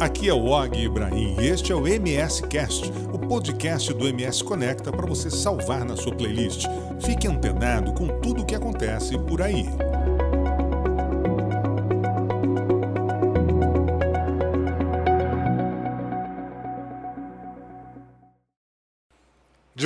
Aqui é o Og Ibrahim e este é o MS Cast, o podcast do MS Conecta para você salvar na sua playlist. Fique antenado com tudo o que acontece por aí.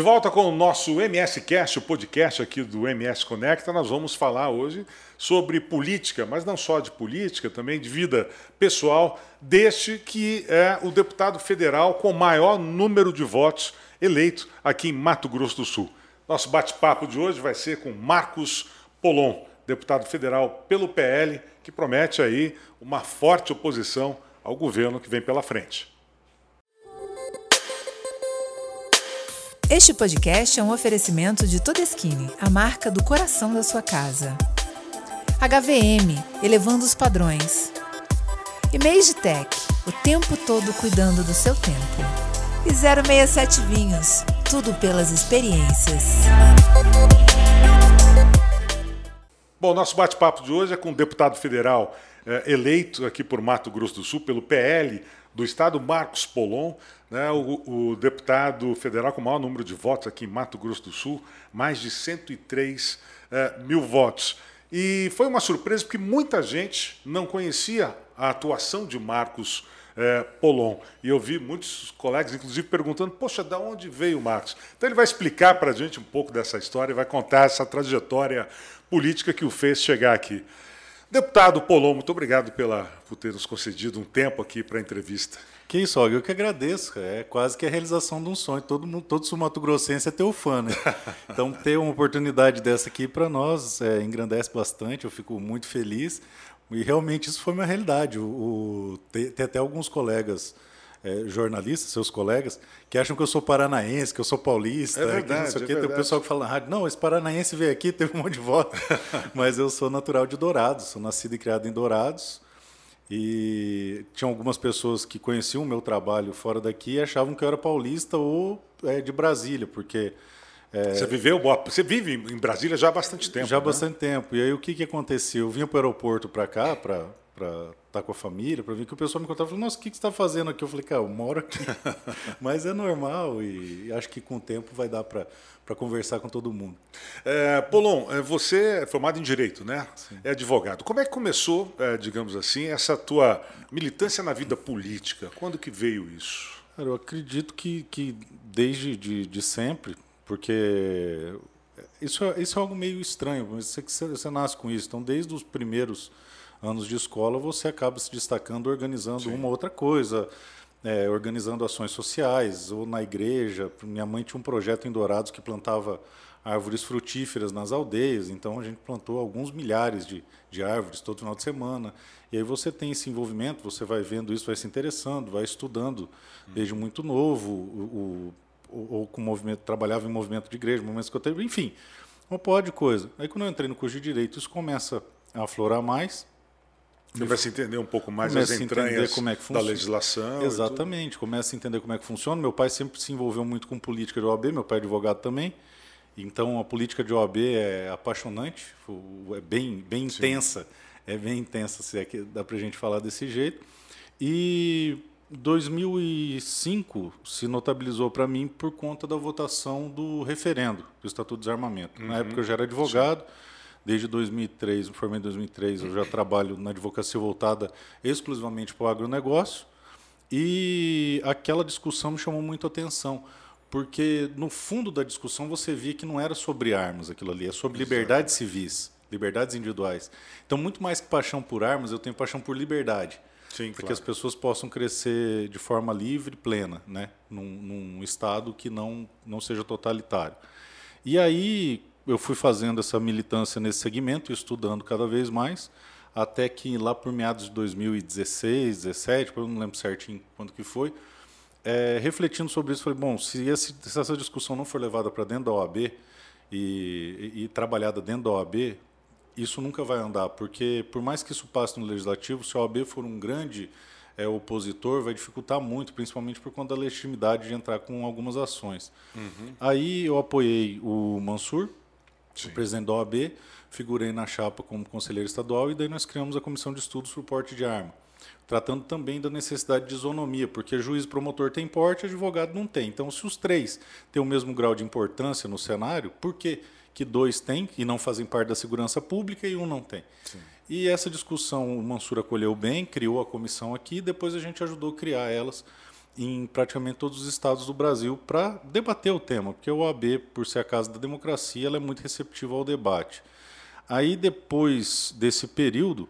Volta com o nosso MS Cast, o podcast aqui do MS Conecta, nós vamos falar hoje sobre política, mas não só de política, também de vida pessoal deste que é o deputado federal com maior número de votos eleito aqui em Mato Grosso do Sul. Nosso bate-papo de hoje vai ser com Marcos Polon, deputado federal pelo PL, que promete aí uma forte oposição ao governo que vem pela frente. Este podcast é um oferecimento de Todeskine, a marca do coração da sua casa. HVM, elevando os padrões. E Tech, o tempo todo cuidando do seu tempo. E 067 Vinhos, tudo pelas experiências. Bom, nosso bate-papo de hoje é com o deputado federal eh, eleito aqui por Mato Grosso do Sul, pelo PL do Estado, Marcos Polon né, o, o, deputado federal com o maior número de votos aqui em Mato Grosso do Sul, mais de 103 eh, mil votos. E foi uma surpresa porque muita gente não conhecia a atuação de Marcos eh, Polon. E eu vi muitos colegas, inclusive, perguntando: poxa, de onde veio o Marcos? Então ele vai explicar para a gente um pouco dessa história e vai contar essa trajetória política que o fez chegar aqui. Deputado Polon, muito obrigado pela, por ter nos concedido um tempo aqui para a entrevista. Que isso, Og, eu que agradeço. É quase que a realização de um sonho. Todo mundo, todo sul-mato-grossense é teu fã, né? Então, ter uma oportunidade dessa aqui para nós é, engrandece bastante. Eu fico muito feliz. E realmente isso foi uma realidade. O, o tem, tem, até alguns colegas é, jornalistas, seus colegas, que acham que eu sou paranaense, que eu sou paulista. É verdade, que, é verdade. Tem o pessoal que fala na rádio, não, esse paranaense veio aqui, teve um monte de voto. Mas eu sou natural de Dourados, sou nascido e criado em Dourados. E tinha algumas pessoas que conheciam o meu trabalho fora daqui e achavam que eu era paulista ou é, de Brasília, porque. É, você viveu, você vive em Brasília já há bastante tempo. Já há né? bastante tempo. E aí o que, que aconteceu? Eu vinha para o aeroporto para cá, para estar com a família, para ver que o pessoal me contava, falou, nossa, o que, que você está fazendo aqui? Eu falei, cara, eu moro aqui. Mas é normal e acho que com o tempo vai dar para para conversar com todo mundo. É, Polon, é, você é formado em Direito, né? Sim. É advogado. Como é que começou, é, digamos assim, essa tua militância na vida política? Quando que veio isso? Cara, eu acredito que, que desde de, de sempre, porque isso, é, isso é algo meio estranho, mas você, você nasce com isso. Então, desde os primeiros anos de escola, você acaba se destacando organizando Sim. uma outra coisa, é, organizando ações sociais ou na igreja. Minha mãe tinha um projeto em Dourados que plantava árvores frutíferas nas aldeias, então a gente plantou alguns milhares de, de árvores todo final de semana. E aí você tem esse envolvimento, você vai vendo isso, vai se interessando, vai estudando desde muito novo, o, o, ou com movimento, trabalhava em movimento de igreja, momentos que eu teve, enfim, uma pó de coisa. Aí quando eu entrei no curso de Direito, isso começa a aflorar mais, você vai se entender um pouco mais as entranhas como é que da legislação. Exatamente, começa a entender como é que funciona. Meu pai sempre se envolveu muito com política de OAB, meu pai é advogado também. Então a política de OAB é apaixonante, é bem, bem intensa, é bem intensa, se é que dá para a gente falar desse jeito. E 2005 se notabilizou para mim por conta da votação do referendo do Estatuto de Desarmamento. Uhum. Na época eu já era advogado. Sim Desde 2003, me formei em 2003, eu já trabalho na advocacia voltada exclusivamente para o agronegócio. E aquela discussão me chamou muito a atenção, porque no fundo da discussão você via que não era sobre armas aquilo ali, é sobre liberdades civis, liberdades individuais. Então, muito mais que paixão por armas, eu tenho paixão por liberdade. Sim, para claro. que as pessoas possam crescer de forma livre e plena, né? num, num estado que não, não seja totalitário. E aí, eu fui fazendo essa militância nesse segmento, estudando cada vez mais, até que lá por meados de 2016, 2017, eu não lembro certinho quando que foi, é, refletindo sobre isso, falei, bom, se, esse, se essa discussão não for levada para dentro da OAB e, e, e, trabalhada dentro da OAB, isso nunca vai andar, porque por mais que isso passe no legislativo, se a OAB for um grande é, opositor, vai dificultar muito, principalmente por conta da legitimidade de entrar com algumas ações. Uhum. Aí eu apoiei o Mansur, Sim. o presidente da OAB, figurei na chapa como conselheiro estadual e daí nós criamos a comissão de estudos para o porte de arma. tratando também da necessidade de isonomia, porque juiz promotor tem porte, advogado não tem. Então, se os três têm o mesmo grau de importância no cenário, por que, que dois têm e não fazem parte da segurança pública e um não tem? Sim. E essa discussão o Mansur acolheu bem, criou a comissão aqui, depois a gente ajudou a criar elas em praticamente todos os estados do Brasil para debater o tema, porque o OAB, por ser a casa da democracia, ela é muito receptiva ao debate. Aí, depois desse período,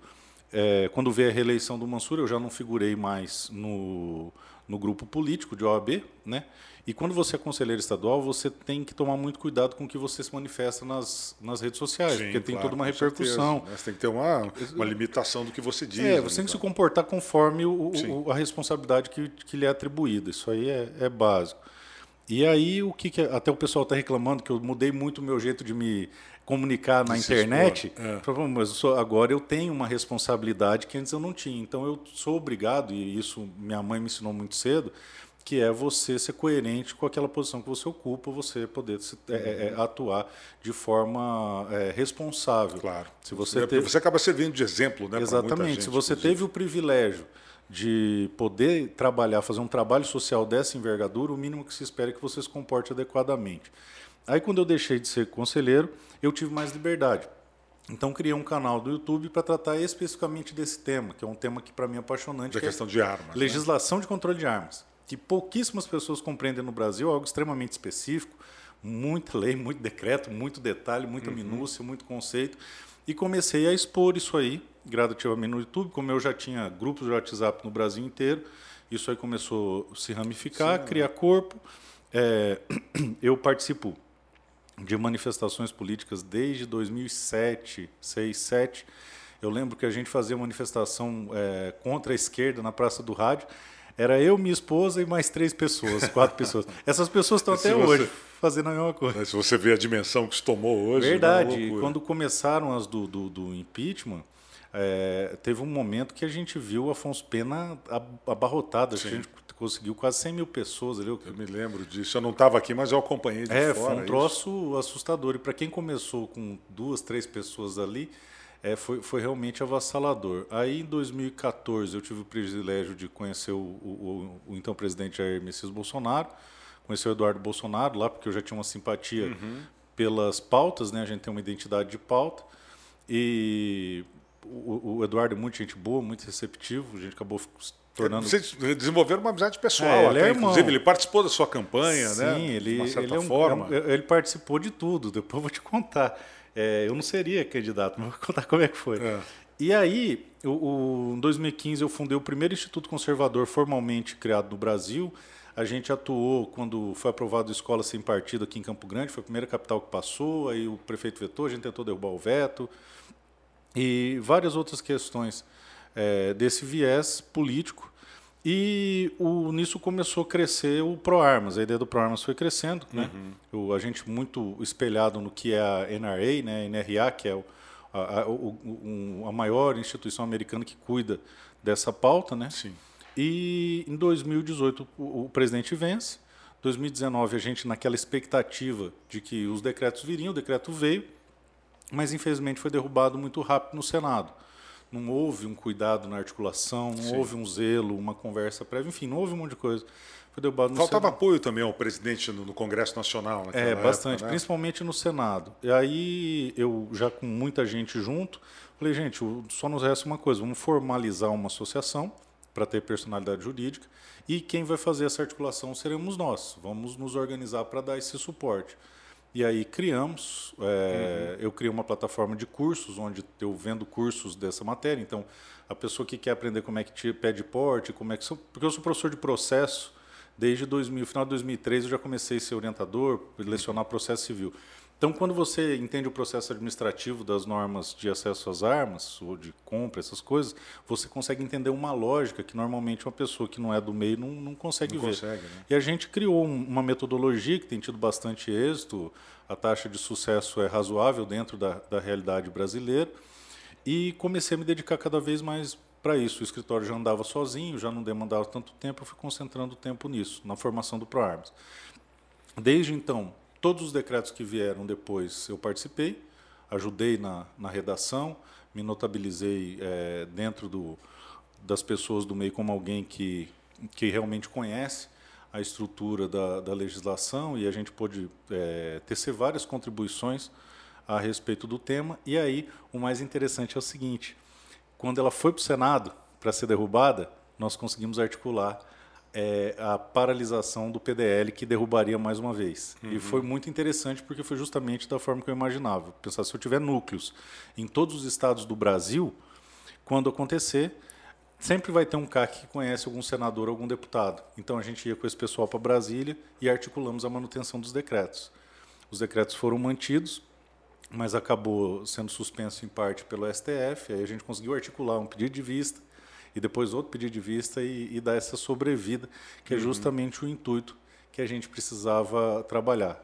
é, quando veio a reeleição do Mansur, eu já não figurei mais no, no grupo político de OAB, né? E quando você é conselheiro estadual, você tem que tomar muito cuidado com o que você se manifesta nas, nas redes sociais, Sim, porque tem claro, toda uma repercussão. Né? Você tem que ter uma, uma limitação do que você diz. É, você tem que se comportar conforme o, o, a responsabilidade que, que lhe é atribuída. Isso aí é, é básico. E aí, o que, que até o pessoal está reclamando que eu mudei muito o meu jeito de me comunicar na internet, é. mas eu sou, agora eu tenho uma responsabilidade que antes eu não tinha. Então eu sou obrigado, e isso minha mãe me ensinou muito cedo, que é você ser coerente com aquela posição que você ocupa, você poder se, é, é, é atuar de forma é, responsável. Claro. Se você, é, teve... você acaba servindo de exemplo, né? Exatamente. Gente, se você inclusive. teve o privilégio de poder trabalhar, fazer um trabalho social dessa envergadura, o mínimo que se espera é que você se comporte adequadamente. Aí, quando eu deixei de ser conselheiro, eu tive mais liberdade. Então, criei um canal do YouTube para tratar especificamente desse tema, que é um tema que para mim é apaixonante. Da que é questão é de armas. Né? Legislação né? de controle de armas. Que pouquíssimas pessoas compreendem no Brasil, algo extremamente específico, muita lei, muito decreto, muito detalhe, muita uhum. minúcia, muito conceito. E comecei a expor isso aí, gradativamente no YouTube, como eu já tinha grupos de WhatsApp no Brasil inteiro, isso aí começou a se ramificar, Sim, criar corpo. É, eu participo de manifestações políticas desde 2007, 6, 7. Eu lembro que a gente fazia manifestação é, contra a esquerda na Praça do Rádio. Era eu, minha esposa e mais três pessoas, quatro pessoas. Essas pessoas estão até você, hoje fazendo a mesma coisa. Se você vê a dimensão que isso tomou hoje. É Verdade. É quando começaram as do, do, do impeachment, é, teve um momento que a gente viu Afonso Pena abarrotado. Sim. A gente conseguiu quase 100 mil pessoas ali. Eu me lembro disso. Eu não estava aqui, mas eu acompanhei de é, fora. Foi um troço isso. assustador. E para quem começou com duas, três pessoas ali, é, foi, foi realmente avassalador. Aí, em 2014, eu tive o privilégio de conhecer o, o, o, o então presidente Jair Messias Bolsonaro, conhecer o Eduardo Bolsonaro lá, porque eu já tinha uma simpatia uhum. pelas pautas, né? A gente tem uma identidade de pauta. E o, o Eduardo é muito gente boa, muito receptivo. A gente acabou tornando. Vocês desenvolveram uma amizade pessoal. É, ele é inclusive, ele participou da sua campanha, Sim, né? Sim, ele, ele, é um. É um, ele participou de tudo. Depois eu vou te contar. É, eu não seria candidato, mas vou contar como é que foi. É. E aí, o, o, em 2015, eu fundei o primeiro Instituto Conservador formalmente criado no Brasil. A gente atuou quando foi aprovado a Escola Sem Partido aqui em Campo Grande, foi a primeira capital que passou, aí o prefeito vetou, a gente tentou derrubar o veto, e várias outras questões é, desse viés político. E o, nisso começou a crescer o ProArmas, a ideia do ProArmas foi crescendo, né? uhum. O, a gente muito espelhado no que é a NRA, né? NRA, que é o, a, a, o, a maior instituição americana que cuida dessa pauta, né? Sim. E em 2018 o, o presidente vence, 2019 a gente naquela expectativa de que os decretos viriam, o decreto veio, mas infelizmente foi derrubado muito rápido no Senado não houve um cuidado na articulação, não Sim. houve um zelo, uma conversa prévia, enfim, não houve um monte de coisa. Foi derrubado Faltava Senado. apoio também ao presidente no, no Congresso Nacional. É, bastante, época, né? principalmente no Senado. E aí eu, já com muita gente junto, falei, gente, só nos resta uma coisa, vamos formalizar uma associação para ter personalidade jurídica e quem vai fazer essa articulação seremos nós. Vamos nos organizar para dar esse suporte. E aí criamos, é, uhum. eu criei uma plataforma de cursos, onde eu vendo cursos dessa matéria. Então, a pessoa que quer aprender como é que te pede porte, como é que... Porque eu sou professor de processo, desde 2000, final de 2003 eu já comecei a ser orientador, lecionar processo civil. Então, quando você entende o processo administrativo das normas de acesso às armas, ou de compra, essas coisas, você consegue entender uma lógica que normalmente uma pessoa que não é do meio não, não consegue não ver. Consegue, né? E a gente criou uma metodologia que tem tido bastante êxito, a taxa de sucesso é razoável dentro da, da realidade brasileira, e comecei a me dedicar cada vez mais para isso. O escritório já andava sozinho, já não demandava tanto tempo, eu fui concentrando o tempo nisso, na formação do ProArmas. Desde então, Todos os decretos que vieram depois eu participei, ajudei na, na redação, me notabilizei é, dentro do, das pessoas do meio como alguém que, que realmente conhece a estrutura da, da legislação e a gente pôde é, tecer várias contribuições a respeito do tema. E aí, o mais interessante é o seguinte: quando ela foi para o Senado para ser derrubada, nós conseguimos articular é, a paralisação do PDL que derrubaria mais uma vez. Uhum. E foi muito interessante porque foi justamente da forma que eu imaginava. Pensar se eu tiver núcleos em todos os estados do Brasil, quando acontecer, sempre vai ter um CAC que conhece algum senador, algum deputado. Então a gente ia com esse pessoal para Brasília e articulamos a manutenção dos decretos. Os decretos foram mantidos, mas acabou sendo suspenso em parte pelo STF. Aí a gente conseguiu articular um pedido de vista e depois outro pedido de vista e, e dar essa sobrevida, que é uhum. justamente o intuito que a gente precisava trabalhar.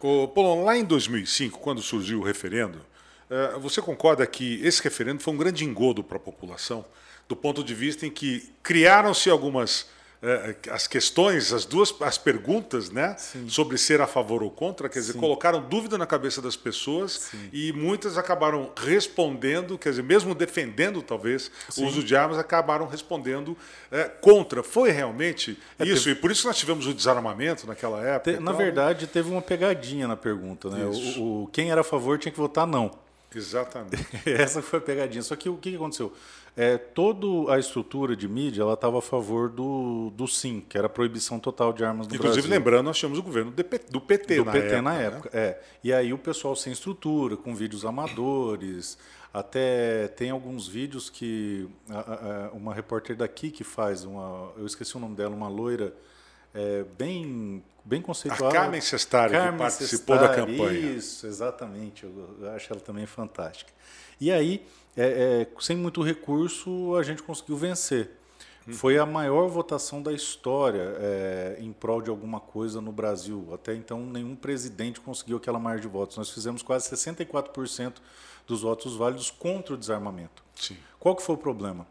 Ô, Paulo, lá em 2005, quando surgiu o referendo, eh, você concorda que esse referendo foi um grande engodo para a população, do ponto de vista em que criaram-se algumas é, as questões, as duas as perguntas, né, Sim. sobre ser a favor ou contra, quer dizer, Sim. colocaram dúvida na cabeça das pessoas Sim. e muitas acabaram respondendo, quer dizer, mesmo defendendo talvez o uso de armas, acabaram respondendo é, contra. Foi realmente é, isso teve... e por isso nós tivemos o desarmamento naquela época. Te, na verdade, teve uma pegadinha na pergunta, né? O, o, quem era a favor tinha que votar não. Exatamente. Essa foi a pegadinha. Só que o que aconteceu? É, toda a estrutura de mídia ela estava a favor do, do sim, que era a proibição total de armas no Inclusive, Brasil. lembrando, nós tínhamos o governo do PT, do PT do na PT época. na época né? é. E aí o pessoal sem estrutura, com vídeos amadores. Até tem alguns vídeos que a, a, uma repórter daqui que faz, uma, eu esqueci o nome dela, uma loira é, bem bem conceituada. A Carmen Sestari, que participou Sestari, da campanha. Isso, exatamente. Eu, eu acho ela também fantástica. E aí, é, é, sem muito recurso, a gente conseguiu vencer. Hum. Foi a maior votação da história é, em prol de alguma coisa no Brasil. Até então, nenhum presidente conseguiu aquela margem de votos. Nós fizemos quase 64% dos votos válidos contra o desarmamento. Sim. Qual que foi o problema?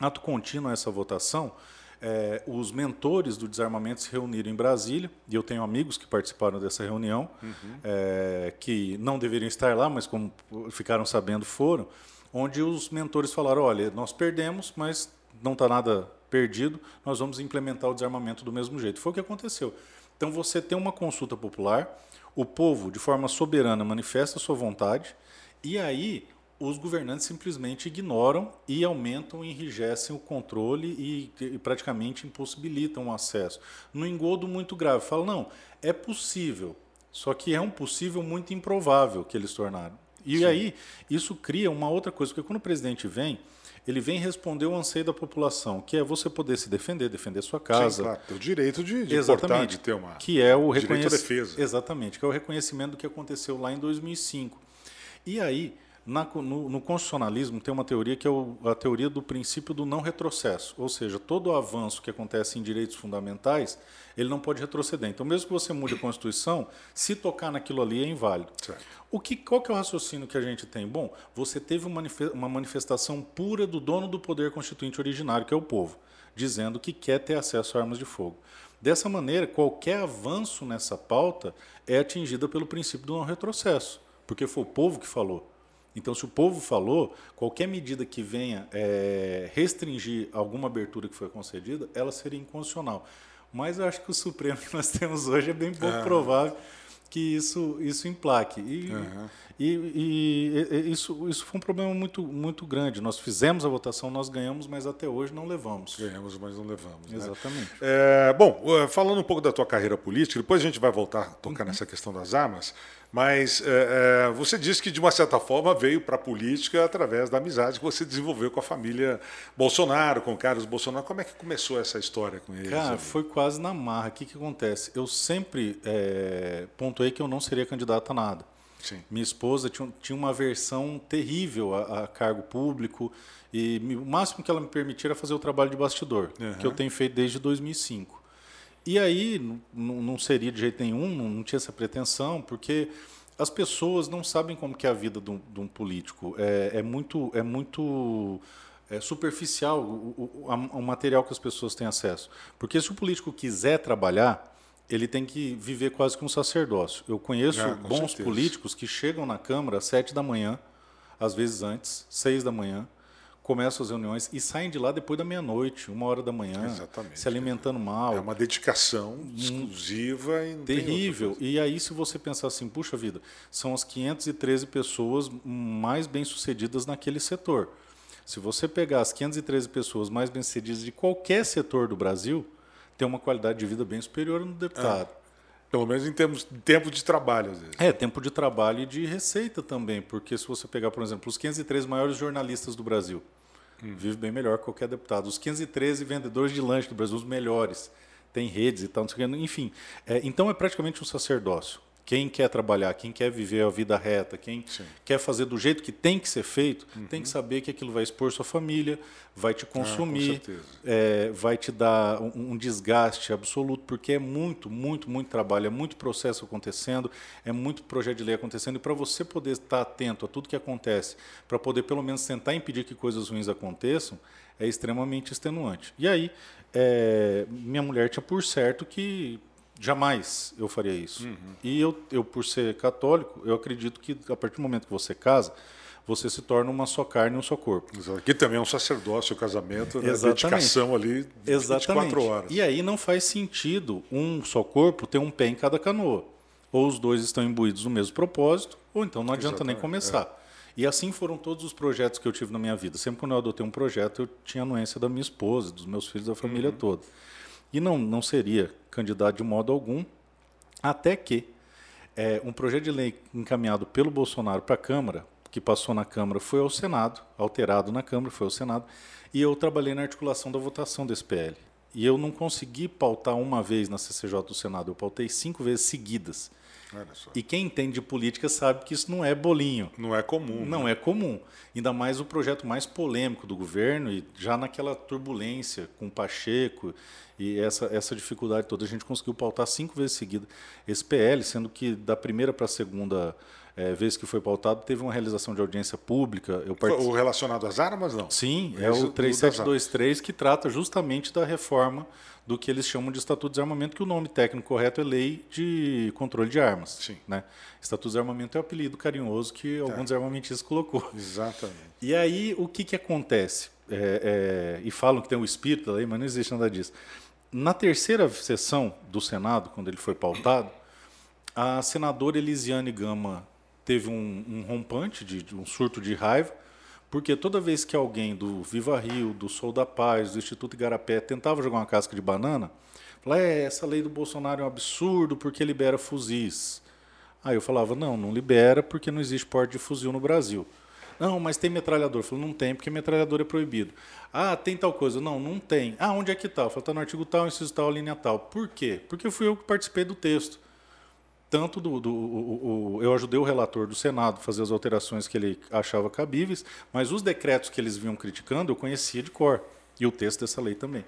Ato contínuo a essa votação, é, os mentores do desarmamento se reuniram em Brasília, e eu tenho amigos que participaram dessa reunião, uhum. é, que não deveriam estar lá, mas como ficaram sabendo, foram, onde os mentores falaram: olha, nós perdemos, mas não está nada perdido, nós vamos implementar o desarmamento do mesmo jeito. Foi o que aconteceu. Então você tem uma consulta popular, o povo, de forma soberana, manifesta sua vontade, e aí os governantes simplesmente ignoram e aumentam enrijecem o controle e, e praticamente impossibilitam o acesso. No engodo muito grave, falam, não, é possível, só que é um possível muito improvável que eles tornaram. E Sim. aí, isso cria uma outra coisa, porque quando o presidente vem, ele vem responder o anseio da população, que é você poder se defender, defender sua casa. Sim, claro, o direito de, de Exatamente, de ter uma que é o reconhec... defesa. Exatamente, que é o reconhecimento do que aconteceu lá em 2005. E aí, na, no, no, constitucionalismo tem uma teoria que é o, a teoria do princípio do não retrocesso, ou seja, todo avanço que acontece em direitos fundamentais, ele não pode retroceder. Então, mesmo que você mude a Constituição, se tocar naquilo ali é inválido. Certo. O que, qual que é o raciocínio que a gente tem? Bom, você teve uma manifestação pura do dono do poder constituinte originário, que é o povo, dizendo que quer ter acesso a armas de fogo. Dessa maneira, qualquer avanço nessa pauta é atingida pelo princípio do não retrocesso, porque foi o povo que falou. Então, se o povo falou, qualquer medida que venha é, restringir alguma abertura que foi concedida, ela seria inconstitucional. Mas eu acho que o Supremo que nós temos hoje é bem pouco provável que isso, isso implaque. E, uhum. e, e, e, isso, isso foi um problema muito, muito grande. Nós fizemos a votação, nós ganhamos, mas até hoje não levamos. Ganhamos, mas não levamos. Né? Exatamente. Né? É, bom, falando um pouco da tua carreira política, depois a gente vai voltar a tocar uhum. nessa questão das armas. Mas é, é, você disse que, de uma certa forma, veio para a política através da amizade que você desenvolveu com a família Bolsonaro, com o Carlos Bolsonaro. Como é que começou essa história com eles? Cara, ali? foi quase na marra. O que, que acontece? Eu sempre é, pontuei que eu não seria candidato a nada. Sim. Minha esposa tinha, tinha uma versão terrível a, a, cargo público e o máximo que ela me permitia era fazer o trabalho de bastidor, uhum. que eu tenho feito desde 2005. E aí não seria de jeito nenhum, não tinha essa pretensão, porque as pessoas não sabem como que é a vida de um, de um político. É, é, muito, é muito é superficial o, o, o, material que as pessoas têm acesso. Porque se o político quiser trabalhar, ele tem que viver quase que um sacerdócio. Eu conheço ah, bons certeza. políticos que chegam na Câmara às sete da manhã, às vezes antes, seis da manhã, começam as reuniões e saem de lá depois da meia-noite, uma hora da manhã, Exatamente. se alimentando mal. É uma dedicação exclusiva e não tem outra Terrível. E aí, se você pensar assim, puxa vida, são as 513 pessoas mais bem-sucedidas naquele setor. Se você pegar as 513 pessoas mais bem-sucedidas de qualquer setor do Brasil, tem uma qualidade de vida bem superior no deputado. Pelo menos em termos de tempo de trabalho, às vezes. É, tempo de trabalho e de receita também, porque se você pegar, por exemplo, os 513 maiores jornalistas do Brasil, vive bem melhor que qualquer deputado. Os 513 vendedores de lanche do Brasil, os melhores, tem redes e tal, não sei o quê. enfim. É, então é praticamente um sacerdócio. Quem quer trabalhar, quem quer viver a vida reta, quem Sim. quer fazer do jeito que tem que ser feito, tem que saber que aquilo vai expor sua família, vai te consumir, certeza. é, vai te dar um, um desgaste absoluto, porque é muito, muito, muito trabalho, é muito processo acontecendo, é muito projeto de lei acontecendo, e para você poder estar atento a tudo que acontece, para poder pelo menos tentar impedir que coisas ruins aconteçam, é extremamente extenuante. E aí, é, minha mulher tinha por certo que jamais eu faria isso. E eu, eu, por ser católico, eu acredito que a partir do momento que você casa, você se torna uma só carne e um só corpo. Exato. Aqui também é um sacerdócio, o casamento, né? Exatamente. dedicação ali de Exatamente. 24 horas. E aí não faz sentido um só corpo ter um pé em cada canoa. Ou os dois estão imbuídos no mesmo propósito, ou então não adianta nem Exatamente, começar. E assim foram todos os projetos que eu tive na minha vida. Sempre quando eu adotei um projeto, eu tinha anuência da minha esposa, dos meus filhos, da família Uhum. toda. E não, não seria candidato de modo algum, até que é, um projeto de lei encaminhado pelo Bolsonaro para a Câmara, que passou na Câmara, foi ao Senado, alterado na Câmara, foi ao Senado, e eu trabalhei na articulação da votação desse PL. E eu não consegui pautar uma vez na CCJ do Senado, eu pautei cinco vezes seguidas. E quem entende de política sabe que isso não é bolinho. Não é comum. Não é comum. Ainda mais o projeto mais polêmico do governo e já naquela turbulência com o Pacheco e essa, essa dificuldade toda, a gente conseguiu pautar cinco vezes seguida esse PL, sendo que da primeira para a segunda eh, vez que foi pautado, teve uma realização de audiência pública. Eu O relacionado às armas, não? Sim, é Esse o do- 3723 que trata justamente da reforma do que eles chamam de Estatuto de Desarmamento, que o nome técnico correto é Lei de Controle de Armas. Sim. Né? Estatuto de Desarmamento é o apelido carinhoso que algum desarmamentista colocou. Exatamente. E aí, o que, que acontece? É, é, e falam que tem o espírito da lei, mas não existe nada disso. Na terceira sessão do Senado, quando ele foi pautado, a senadora Elisiane Gama teve um, um rompante, de, de um surto de raiva, porque toda vez que alguém do Viva Rio, do Sol da Paz, do Instituto Igarapé tentava jogar uma casca de banana, falava, é, essa lei do Bolsonaro é um absurdo porque libera fuzis. Aí eu falava, não, não libera porque não existe porte de fuzil no Brasil. Não, mas tem metralhador. Eu falei, não tem, porque metralhador é proibido. Ah, tem tal coisa. Não, não tem. Ah, onde é que está? Eu falei, está no artigo tal, inciso tal, linha tal. Por quê? Porque fui eu que participei do texto. Tanto do. do o, o, eu ajudei o relator do Senado a fazer as alterações que ele achava cabíveis, mas os decretos que eles vinham criticando eu conhecia de cor. E o texto dessa lei também.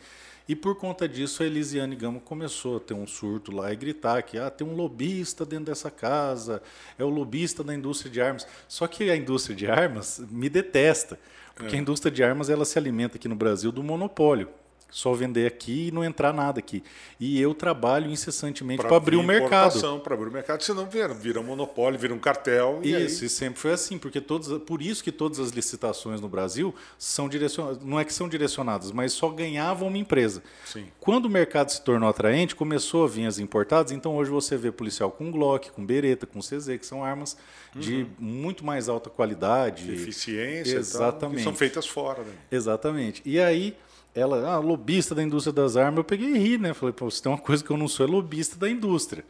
E por conta disso, a Elisiane Gama começou a ter um surto lá e gritar que ah, tem um lobista dentro dessa casa, é o lobista da indústria de armas. Só que a indústria de armas me detesta, porque a indústria de armas ela se alimenta aqui no Brasil do monopólio. Só vender aqui e não entrar nada aqui. E eu trabalho incessantemente para abrir o mercado. Para abrir o mercado, senão vira, vira um monopólio, vira um cartel. e aí- Isso, e sempre foi assim, porque todas, por isso que todas as licitações no Brasil são direcionadas, não é que são direcionadas, mas só ganhava uma empresa. Sim. Quando o mercado se tornou atraente, começou a vir as importadas, então hoje você vê policial com Glock, com Beretta, com CZ, que são armas de muito mais alta qualidade. eficiência e tal, Exatamente. que são feitas fora. Né? Exatamente. E aí, ela, ah, lobista da indústria das armas, eu peguei e ri, né? Falei, pô, se tem uma coisa que eu não sou, é lobista da indústria.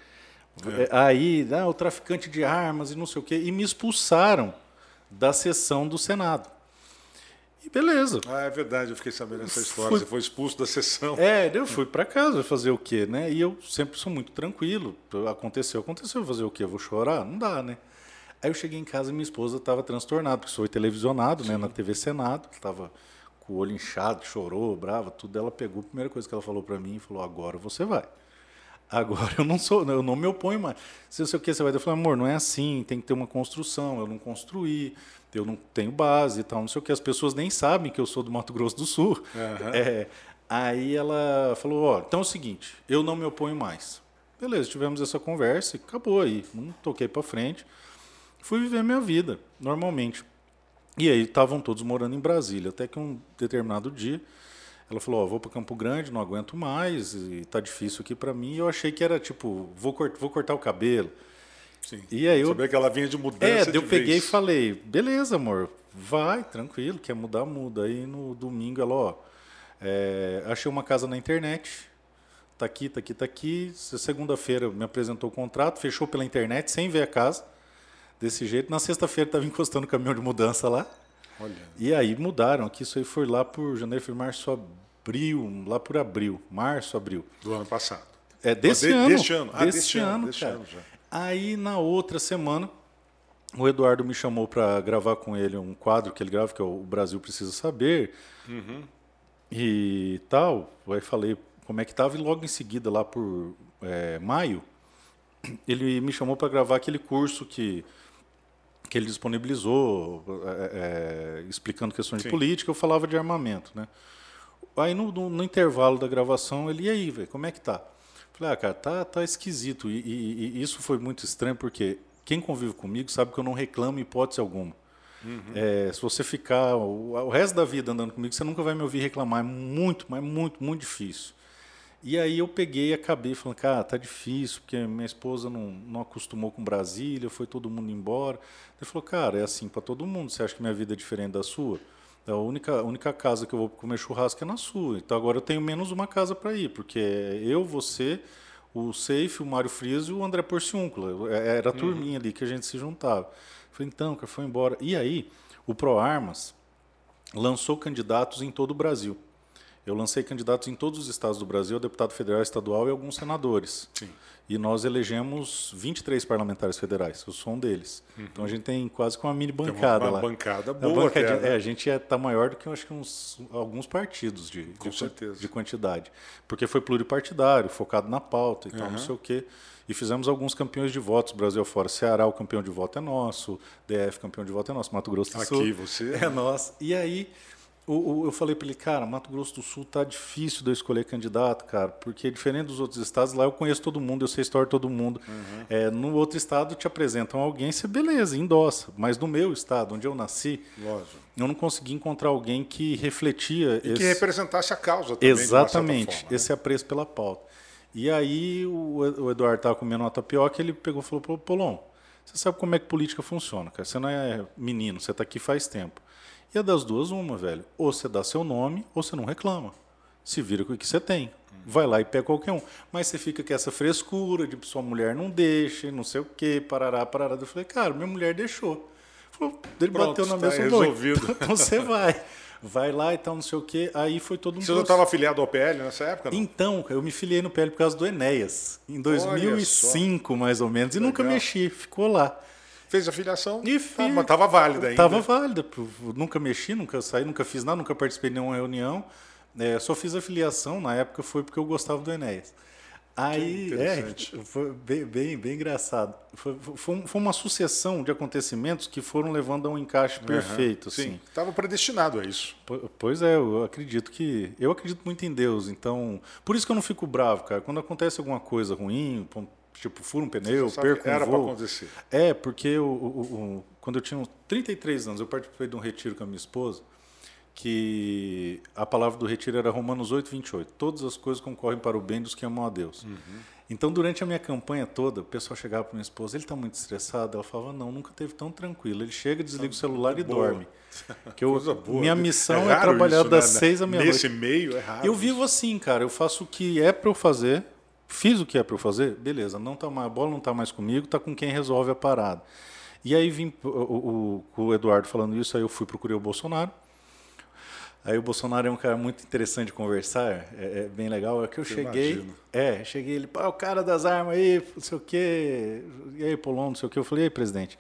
É, Aí, ah, o traficante de armas e não sei o quê, e me expulsaram da sessão do Senado. E beleza. Ah, é verdade, eu fiquei sabendo essa história. Fui- Você foi expulso da sessão. É, eu fui para casa fazer o quê, né? E eu sempre sou muito tranquilo. Aconteceu, aconteceu, fazer o quê? Eu vou chorar? Não dá, né? Aí eu cheguei em casa e minha esposa estava transtornada, porque foi televisionado, né, na TV Senado, estava com o olho inchado, chorou, brava, tudo. Ela pegou, a primeira coisa que ela falou para mim, falou: "Agora você vai". Agora eu não sou, eu não me oponho mais. Se eu sei o que você vai, eu falei, amor, não é assim, tem que ter uma construção, eu não construí, eu não tenho base e tal, não sei o que. As pessoas nem sabem que eu sou do Mato Grosso do Sul. É, aí ela falou, ó, então é o seguinte, eu não me oponho mais. Beleza, tivemos essa conversa e acabou aí, não toquei para frente. Fui viver minha vida, normalmente. E aí estavam todos morando em Brasília, até que um determinado dia ela falou: Ó, vou para Campo Grande, não aguento mais, e tá difícil aqui para mim. E eu achei que era tipo: vou, cort vou cortar o cabelo. Sim. E aí eu. Sabia que ela vinha de mudança. É, de eu peguei vez. e falei: beleza, amor, vai, tranquilo, quer mudar, muda. Aí no domingo ela, ó, é, achei uma casa na internet. Tá aqui, tá aqui, tá aqui. Segunda-feira me apresentou o contrato, fechou pela internet, sem ver a casa. Desse jeito. Na sexta-feira estava encostando o caminhão de mudança lá. Olha. E aí mudaram aqui, isso aí foi lá por janeiro, fevereiro, março, abril, lá por abril, março, abril. Do ano passado. É desse de- ano. deste ano. Ah, desse deste ano, ano, deste cara. ano já. Aí na outra semana, o Eduardo me chamou para gravar com ele um quadro que ele grava, que é o Brasil Precisa Saber. Uhum. E tal. Aí falei como é que tava, e logo em seguida, lá por é, maio, ele me chamou para gravar aquele curso que que ele disponibilizou, é, é, explicando questões Sim. de política, eu falava de armamento, né? Aí no, no- no intervalo da gravação, ele, e aí, velho, como é que tá? Falei, ah, cara, tá, tá esquisito. E, e- e isso foi muito estranho, porque quem convive comigo sabe que eu não reclamo hipótese alguma. É, se você ficar o, o resto da vida andando comigo, você nunca vai me ouvir reclamar. É muito, mas muito, muito difícil. E aí eu peguei e acabei falando, cara, tá difícil, porque minha esposa não, não acostumou com Brasília, foi todo mundo embora. Ele falou, cara, é assim para todo mundo. Você acha que minha vida é diferente da sua? A única, a única casa que eu vou comer churrasco é na sua. Então agora eu tenho menos uma casa para ir, porque é eu, você, o Safe, o Mário Frias e o André Porciúncula. É- Era a turminha ali que a gente se juntava. Eu falei, então, cara, foi embora. E aí, o ProArmas lançou candidatos em todo o Brasil. Eu lancei candidatos em todos os estados do Brasil, deputado federal, estadual e alguns senadores. Sim. E nós elegemos 23 parlamentares federais, eu sou um deles. Então a gente tem quase que uma mini Tem uma- bancada uma lá. bancada Uma boa até, bancadinha- né? é, a gente está maior do que acho que uns, alguns partidos de, Com de, certeza. de quantidade. Porque foi pluripartidário, focado na pauta e tal, não sei o quê. E fizemos alguns campeões de votos, Brasil afora. Ceará, o campeão de voto é nosso, DF, campeão de voto é nosso, Mato Grosso do Sul. Aqui você- É nosso. E aí, o, o- eu falei para ele, cara, Mato Grosso do Sul tá difícil de eu escolher candidato, cara, porque diferente dos outros estados, lá eu conheço todo mundo, eu sei a história de todo mundo. Uhum. É, no outro estado te apresentam alguém, você beleza, endossa. Mas no meu estado, onde eu nasci, Lógico. eu não consegui encontrar alguém que refletia E esse... que representasse a causa também, Exatamente, forma, né? esse apreço pela pauta. E aí o, o Eduardo estava comendo uma tapioca, ele pegou e falou, "Pô, Polon, você sabe como é que política funciona, cara. Você não é menino, você está aqui faz tempo. E é das duas uma, velho. Ou você dá seu nome, ou você não reclama. Se vira com o que você tem. Vai lá e pega qualquer um. Mas você fica com essa frescura de sua mulher não deixa, não sei o quê, parará, parará. Eu falei, cara, minha mulher deixou. Falou, ele Pronto, bateu na tá mesa resolvido. Então você vai. Vai lá e tal, não sei o quê. Aí foi todo um Você processo. estava afiliado ao PL nessa época? Não? Então, eu me filiei no PL por causa do Enéas, em 2005, mais ou menos, e nunca Legal. mexi, ficou lá. Fez a filiação? E Ah, fiz. mas estava válida ainda. Estava válida, nunca mexi, nunca saí, nunca fiz nada, nunca participei de nenhuma reunião. É, só fiz a filiação, na época foi porque eu gostava do Enéas. Aí, é, foi bem, bem, bem engraçado. Foi, foi, foi uma sucessão de acontecimentos que foram levando a um encaixe perfeito. Sim, assim. estava predestinado a isso. Po- Pois é, eu acredito que. Eu acredito muito em Deus, então. Por isso que eu não fico bravo, cara. Quando acontece alguma coisa ruim, tipo, furo um pneu, perco um voo. acontecer. É, porque o, o- o- quando eu tinha uns 33 anos, eu participei de um retiro com a minha esposa, que a palavra do retiro era Romanos 8, 28. Todas as coisas concorrem para o bem dos que amam a Deus. Uhum. Então, durante a minha campanha toda, o pessoal chegava para minha esposa, ele está muito estressado? Ela falava, não, nunca teve tão tranquilo. Ele chega, desliga o celular e boa. dorme. Que eu, boa. minha missão é, raro trabalhar isso, das né? seis à meia-noite. Nesse meio é raro. Eu vivo assim, cara. Eu faço o que é para eu fazer, fiz o que é para eu fazer, beleza. Não tá mais, a bola não está mais comigo, tá com quem resolve a parada. E aí vim o, o, o- Eduardo falando isso, aí eu fui procurei o Bolsonaro. Aí o Bolsonaro é um cara muito interessante de conversar, é, é bem legal. É que eu cheguei, imagino. é, cheguei ele, pá, o cara das armas aí, não sei o quê, e aí Polon, não sei o quê. Eu falei, e aí, presidente?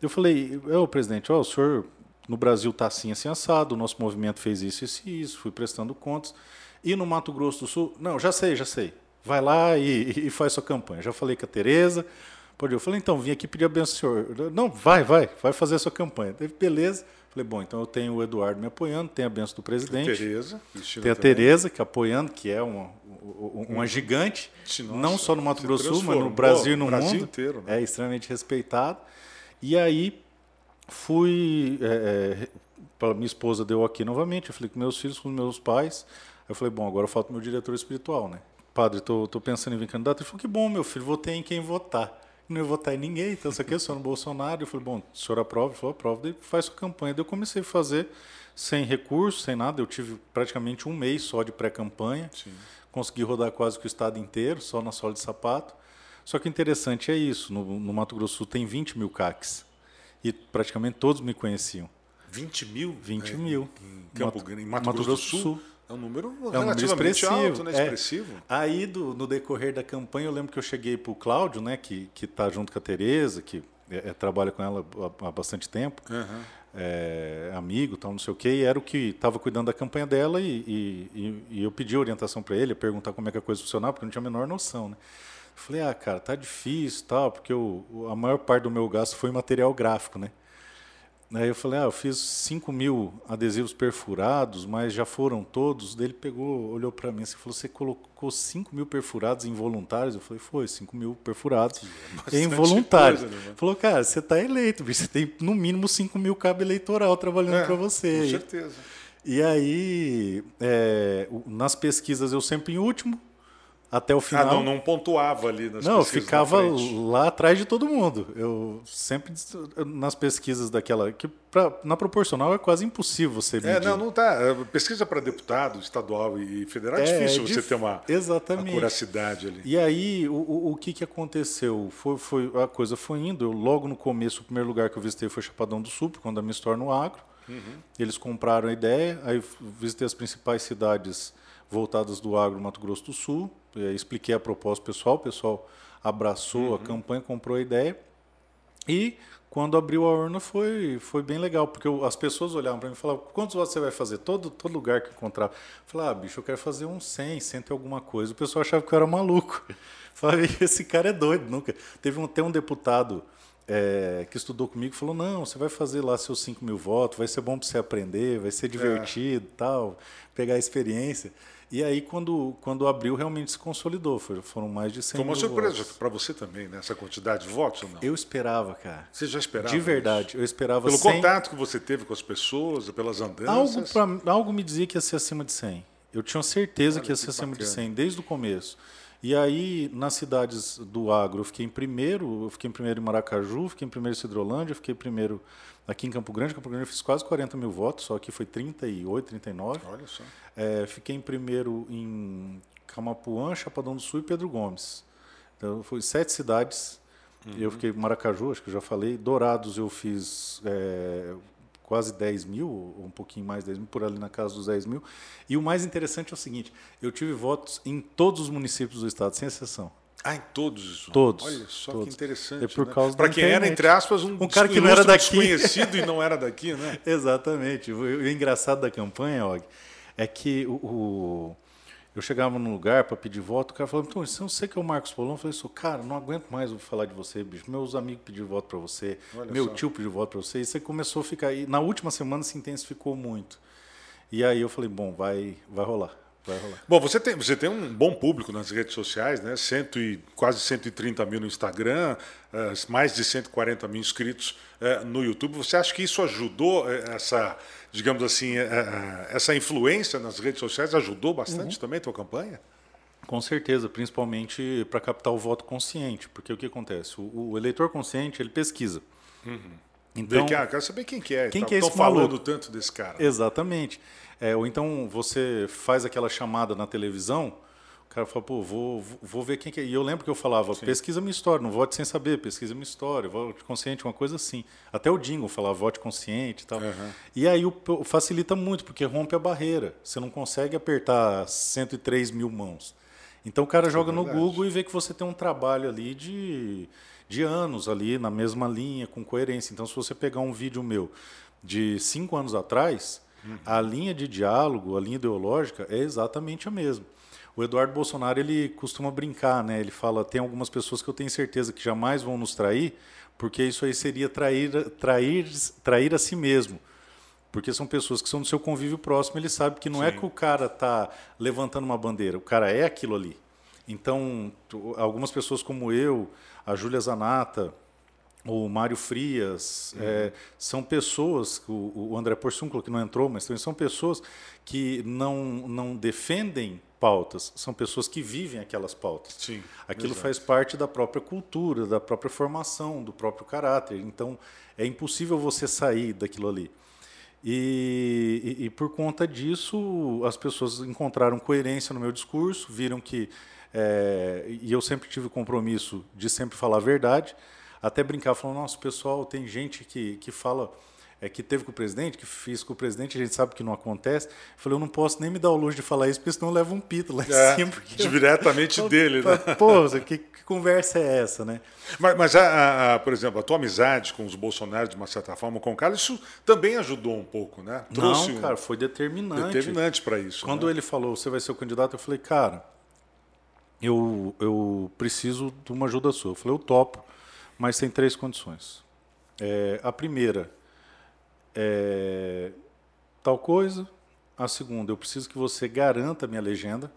Eu falei, ô presidente, ó, o senhor no Brasil está assim, assim, assado, o nosso movimento fez isso, isso e isso, fui prestando contas. E no Mato Grosso do Sul, não, já sei, já sei. Vai lá e, e faz sua campanha. Já falei com a Tereza. Eu falei, então, vim aqui pedir a benção senhor. Não, vai, vai, vai fazer a sua campanha. Daí, Beleza. Falei, bom, então eu tenho o Eduardo me apoiando, tem a benção do presidente. Tereza, Cristina Tem a. Tereza, que apoiando, que é uma, uma gigante, Nossa, não só no Mato Grosso Sul, mas no Brasil e no o Brasil mundo. inteiro, né? É extremamente respeitado. E aí fui. É, é, minha esposa deu aqui novamente. Eu falei com meus filhos, com meus pais. Eu falei, bom, agora falta meu diretor espiritual, né? Padre, tô, tô pensando em vir candidato. Ele falou, que bom, meu filho, votei em quem votar. Não ia votar em ninguém, então isso aqui é só no Bolsonaro. Eu falei, bom, o senhor aprova? Ele falou, aprova, daí faz sua campanha. Daí eu comecei a fazer sem recurso, sem nada. Eu tive praticamente um mês só de pré-campanha. Consegui rodar quase que o estado inteiro, só na sola de sapato. Só que o interessante é isso, no, no Mato Grosso do Sul tem 20 mil CACs. E praticamente todos me conheciam. 20 mil? 20 é, mil. Em, Campo, Mato, em Mato, Mato Grosso, Grosso do Sul. É um número é um relativamente número alto, né? É. expressivo. Aí, do, no decorrer da campanha, eu lembro que eu cheguei para o Cláudio, né, que está junto com a Tereza, que é, é, trabalha com ela há, há bastante tempo, uhum. é, amigo, tal, não sei o quê, e era o que estava cuidando da campanha dela, e, e, e eu pedi orientação para ele, perguntar como é que a coisa funcionava, porque eu não tinha a menor noção. Né? Falei, ah, cara, tá difícil tal, porque eu, a maior parte do meu gasto foi material gráfico, né? Aí eu falei, ah, eu fiz 5 mil adesivos perfurados, mas já foram todos. Daí ele pegou, olhou para mim e falou, você colocou 5 mil perfurados involuntários? Eu falei, foi, 5 mil perfurados é involuntários. Coisa, né, falou, cara, você está eleito, você tem no mínimo 5 mil cabo eleitoral trabalhando é, para você. Com certeza. E aí, é, nas pesquisas eu sempre em último, até o final. Ah, não, não pontuava ali nas Não, ficava lá atrás de todo mundo. Eu sempre nas pesquisas daquela que pra, na proporcional é quase impossível você medir. É, não, não tá. É, pesquisa para deputado estadual e federal é, é difícil é você dif... ter uma Exatamente. curacidade ali. E aí o, o, o, que que aconteceu? Foi, foi a coisa foi indo. Eu logo no começo o primeiro lugar que eu visitei foi Chapadão do Sul, quando a me torno agro. Uhum. Eles compraram a ideia, aí visitei as principais cidades voltadas do agro Mato Grosso do Sul. Expliquei a proposta pessoal, o pessoal abraçou uhum. a campanha, comprou a ideia. E quando abriu a urna foi, foi bem legal, porque eu, as pessoas olhavam para mim e falavam: quantos votos você vai fazer? Todo, todo lugar que encontrava. Eu falava: ah, bicho, eu quero fazer uns 100, 100 e alguma coisa. O pessoal achava que eu era maluco. Eu falei: esse cara é doido, nunca. Teve um, tem um deputado é, que estudou comigo falou: não, você vai fazer lá seus 5 mil votos, vai ser bom para você aprender, vai ser é. divertido, é. tal, pegar a experiência. E aí, quando, quando abriu, realmente se consolidou. Foram mais de 100 Foi uma surpresa para você também, né? Essa quantidade de votos ou não? Eu esperava, cara. Você já esperava? De verdade, isso? eu esperava Pelo 100... contato que você teve com as pessoas, pelas andanças? Algo, pra, algo me dizia que ia ser acima de 100. Eu tinha certeza Olha, que ia ser que acima de 100, desde o começo. E aí, nas cidades do agro, eu fiquei em primeiro, eu fiquei em primeiro em Maracaju, fiquei em primeiro em Cidrolândia, fiquei em primeiro aqui em Campo Grande. Campo Grande eu fiz quase 40 mil votos, só aqui foi 38, 39. Olha só. É, fiquei em primeiro em Camapuã, Chapadão do Sul e Pedro Gomes. Então, foi sete cidades. Uhum. Eu fiquei em Maracaju, acho que eu já falei. Dourados eu fiz é, quase 10 mil, um pouquinho mais 10 mil, por ali na casa dos 10 mil. E o mais interessante é o seguinte: eu tive votos em todos os municípios do estado, sem exceção. Ah, em todos? Todos. Olha só todos. que interessante. É por né? causa Para quem era, entre aspas, um, um cara que não era daqui. desconhecido e não era daqui, né? Exatamente. O, o, engraçado da campanha, Og, é que o, o eu chegava num lugar para pedir voto, o cara falava, então, você não sei que é o Marcos Polon? Eu falei assim, cara, não aguento mais falar de você, bicho. Meus amigos pediram voto para você, Olha meu só. tio pediu voto para você. E você começou a ficar. E na última semana se intensificou muito. E aí eu falei, bom, vai, vai rolar. Vai rolar. Bom, você tem, você tem um bom público nas redes sociais, né? Cento e, quase 130 mil no Instagram, uh, mais de 140 mil inscritos uh, no YouTube. Você acha que isso ajudou uh, essa, digamos assim, essa influência nas redes sociais ajudou bastante uhum. também a tua campanha? Com certeza, principalmente para captar o voto consciente, porque o que acontece? O, o eleitor consciente ele pesquisa. Uhum. Então, que, ah, quero saber quem que é. Quem tá, que é esse falando maluco? tanto desse cara. Exatamente. É, ou então você faz aquela chamada na televisão, o cara fala, pô, vou, vou ver quem que é. E eu lembro que eu falava, Sim. pesquisa minha história, não vote sem saber, pesquisa minha história, vote consciente, uma coisa assim. Até o Dingo falava, vote consciente e tal. Uhum. E aí o, facilita muito, porque rompe a barreira. Você não consegue apertar 103 mil mãos. Então o cara joga é no Google e vê que você tem um trabalho ali de, de anos ali, na mesma linha, com coerência. Então se você pegar um vídeo meu de cinco anos atrás, Uhum. A linha de diálogo, a linha ideológica é exatamente a mesma. O Eduardo Bolsonaro ele costuma brincar, né? Ele fala: tem algumas pessoas que eu tenho certeza que jamais vão nos trair, porque isso aí seria trair, trair, trair a si mesmo. Porque são pessoas que são do seu convívio próximo, ele sabe que não é Sim. é que o cara está levantando uma bandeira, o cara é aquilo ali. Então, algumas pessoas como eu, a Júlia Zanata, o Mário Frias, uhum. é, são pessoas, o, o André Porciúncula, que não entrou, mas também são pessoas que não, não defendem pautas, são pessoas que vivem aquelas pautas. Sim, Aquilo exato. faz parte da própria cultura, da própria formação, do próprio caráter. Então, é impossível você sair daquilo ali. E, e, e, por conta disso, as pessoas encontraram coerência no meu discurso, viram que. É, e eu sempre tive o compromisso de sempre falar a verdade até brincar, falando, nossa, pessoal, tem gente que, que fala é, que teve com o presidente, que fiz com o presidente, a gente sabe que não acontece. Eu falei, eu não posso nem me dar o luxo de falar isso, porque senão eu levo um pito lá em é, cima. Diretamente eu, dele, né? Pô, que, que, conversa é essa, né? Mas, mas a, a, por exemplo, a tua amizade com os bolsonaros, de uma certa forma, com o cara, isso também ajudou um pouco, né? Trouxe não, cara, foi determinante. Determinante para isso. Quando né? ele falou, você vai ser o candidato, eu falei, cara, eu, eu preciso de uma ajuda sua. Eu falei, eu topo mas tem três condições. É, a primeira é tal coisa. A segunda, eu preciso que você garanta a minha legenda,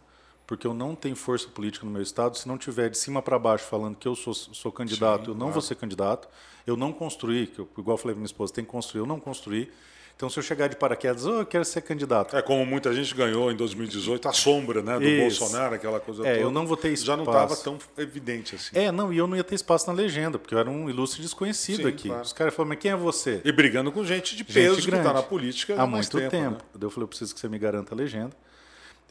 porque eu não tenho força política no meu estado. Se não tiver de cima para baixo falando que eu sou, sou candidato, Sim, eu não claro. vou ser candidato. Eu não construí, que eu, igual eu falei para minha esposa, tem que construir, eu não construí. Então, se eu chegar de paraquedas, oh, eu quero ser candidato. É como muita gente ganhou em 2018, a sombra né, do Isso. Bolsonaro, aquela coisa é, toda. eu não vou ter espaço. Já não estava tão evidente assim. É, não, e eu não ia ter espaço na legenda, porque eu era um ilustre desconhecido Sim, aqui. Claro. Os caras falaram, mas quem é você? E brigando com gente de peso gente que está na política há muito tempo. tempo. Né? Eu falei, eu preciso que você me garanta a legenda,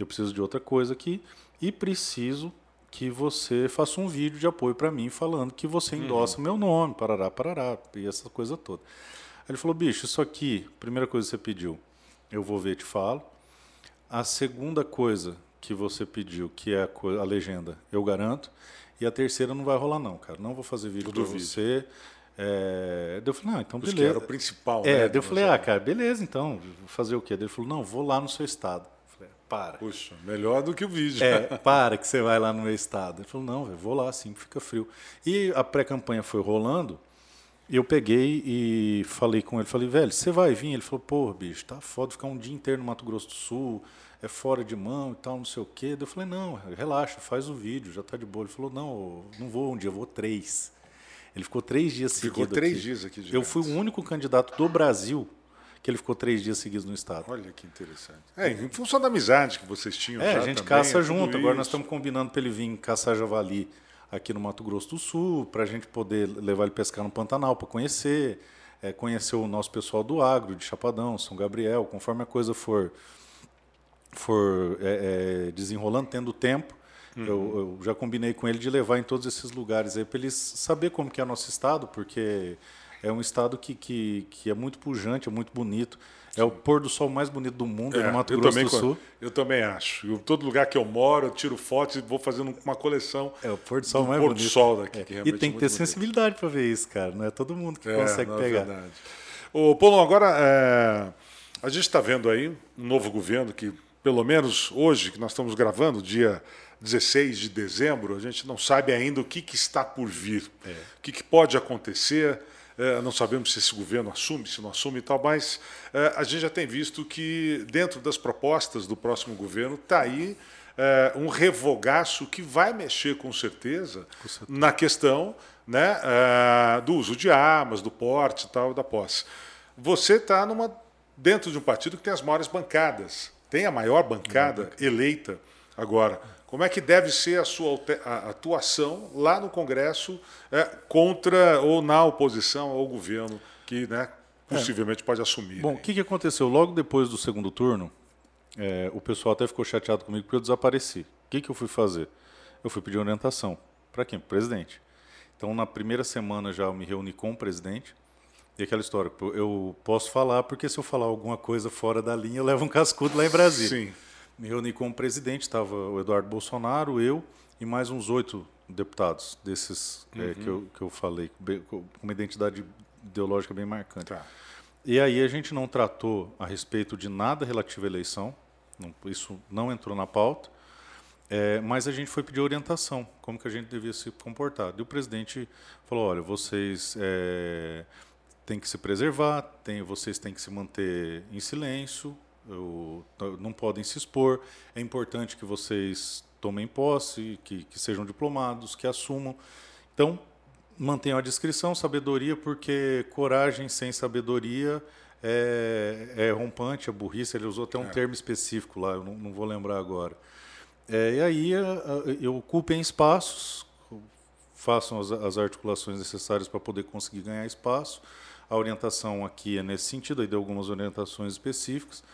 eu preciso de outra coisa aqui, e preciso que você faça um vídeo de apoio para mim falando que você endossa uhum. meu nome, parará, parará, e essa coisa toda. Ele falou, bicho, isso aqui, primeira coisa que você pediu, eu vou ver e te falo. A segunda coisa que você pediu, que é a, a legenda, eu garanto. E a terceira não vai rolar não, cara. Não vou fazer vídeo para você. É, eu falei, não, então beleza. Que era o principal, é, né? eu falei, ah, cara, beleza, então, vou fazer o quê? Ele falou, não, vou lá no seu estado. Eu falei, para. Puxa, melhor do que o vídeo. É, para que você vai lá no meu estado. Ele falou, não, vou lá, assim, fica frio. E a pré-campanha foi rolando, eu peguei e falei com ele, falei, velho, você vai vir? Ele falou, pô, bicho, tá foda ficar um dia inteiro no Mato Grosso do Sul, é fora de mão e tal, não sei o quê. Eu falei, não, relaxa, faz o vídeo, já tá de boa. Ele falou, não, não vou um dia, vou três. Ele ficou três dias seguidos. Ficou três aqui. dias aqui. Direto. Eu fui o único candidato do Brasil que ele ficou três dias seguidos no estado. Olha que interessante. É, em função da amizade que vocês tinham. É, a gente também, caça é junto. Isso. Agora nós estamos combinando para ele vir caçar javali aqui no Mato Grosso do Sul, para a gente poder levar ele pescar no Pantanal para conhecer, é, conhecer o nosso pessoal do agro, de Chapadão, São Gabriel, conforme a coisa for, for é, é, desenrolando, tendo tempo. Uhum. Eu, eu, já combinei com ele de levar em todos esses lugares aí para eles saber como que é nosso estado, porque é um estado que, que, que é muito pujante, é muito bonito. É o pôr do sol mais bonito do mundo, é, no Mato Grosso também, do Sul. Eu também acho. Eu, todo lugar que eu moro, eu tiro fotos e vou fazendo uma coleção. É o pôr do sol do mais pôr bonito. do sol daqui. É. Que e tem é que ter sensibilidade para ver isso, cara. Não é todo mundo que é, consegue não, pegar. É verdade. Ô, Paulo, agora é, a gente está vendo aí um novo governo que, pelo menos hoje, que nós estamos gravando, dia 16 de dezembro, a gente não sabe ainda o que, que está por vir, É. o que, que pode acontecer. É, não sabemos se esse governo assume, se não assume e tal, mas é, a gente já tem visto que dentro das propostas do próximo governo está aí é, um revogaço que vai mexer com certeza, na questão né, do uso de armas, do porte e tal, da posse. Você está dentro de um partido que tem as maiores bancadas, tem a maior bancada eleita agora. Como é que deve ser a sua a- atuação lá no Congresso é, contra ou na oposição ao governo que né, possivelmente pode assumir? Bom, o aí? que, que aconteceu? Logo depois do segundo turno, é, o pessoal até ficou chateado comigo porque eu desapareci. O que, que eu fui fazer? Eu fui pedir orientação. Para quem? Para o presidente. Então, na primeira semana já eu me reuni com o presidente. E aquela história, eu posso falar porque se eu falar alguma coisa fora da linha, eu levo um cascudo lá em Brasília. Sim. Me reuni com o presidente, estava o Eduardo Bolsonaro, eu e mais uns oito deputados desses é, que, eu, que eu falei, com uma identidade ideológica bem marcante. Tá. E aí a gente não tratou a respeito de nada relativo à eleição, não- isso não entrou na pauta, é, mas a gente foi pedir orientação, como que a gente devia se comportar. E o presidente falou, olha, vocês é, têm que se preservar, tem, vocês têm que se manter em silêncio, eu- não podem se expor, é importante que vocês tomem posse, que, que sejam diplomados, que assumam. Então, Mantenho a descrição, sabedoria, porque coragem sem sabedoria é, é rompante, é burrice. Ele usou até um é. termo específico lá, eu não, não vou lembrar agora. É, e aí eu ocupo em espaços, façam as, as articulações necessárias para poder conseguir ganhar espaço. A orientação aqui é nesse sentido, aí deu algumas orientações específicas.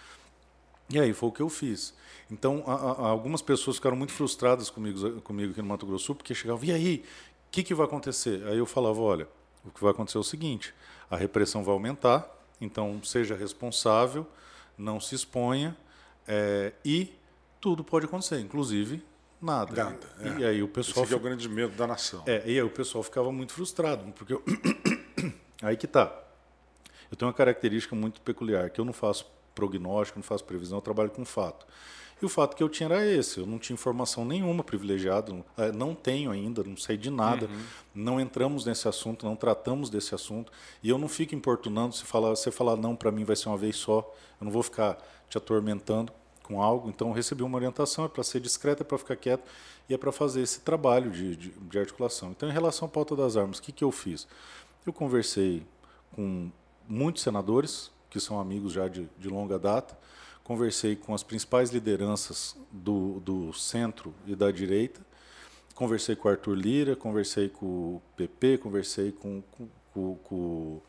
E aí foi o que eu fiz. Então, a, a, algumas pessoas ficaram muito frustradas comigo, comigo aqui no Mato Grosso, porque chegavam, e aí, o que, que vai acontecer? Aí eu falava, olha, o que vai acontecer é o seguinte, a repressão vai aumentar, então seja responsável, não se exponha, é, e tudo pode acontecer, inclusive nada. Nada. É. E aí o pessoal. Esse é o grande medo da nação. É, e aí o pessoal ficava muito frustrado, porque eu... aí que tá. Eu tenho uma característica muito peculiar, que eu não faço prognóstico, não faço previsão, eu trabalho com fato. E o fato que eu tinha era esse, eu não tinha informação nenhuma privilegiada, é, não tenho ainda, não sei de nada, uhum. não entramos nesse assunto, não tratamos desse assunto, e eu não fico importunando, se falar, você falar não para mim vai ser uma vez só, eu não vou ficar te atormentando com algo, então eu recebi uma orientação, é para ser discreta, é para ficar quieto, e é para fazer esse trabalho de, de, de, articulação. Então, em relação à pauta das armas, o que, que eu fiz? Eu conversei com muitos senadores, que são amigos já de, de longa data, conversei com as principais lideranças do, do centro e da direita, conversei com o Arthur Lira, conversei com o PP, conversei com, com, com, com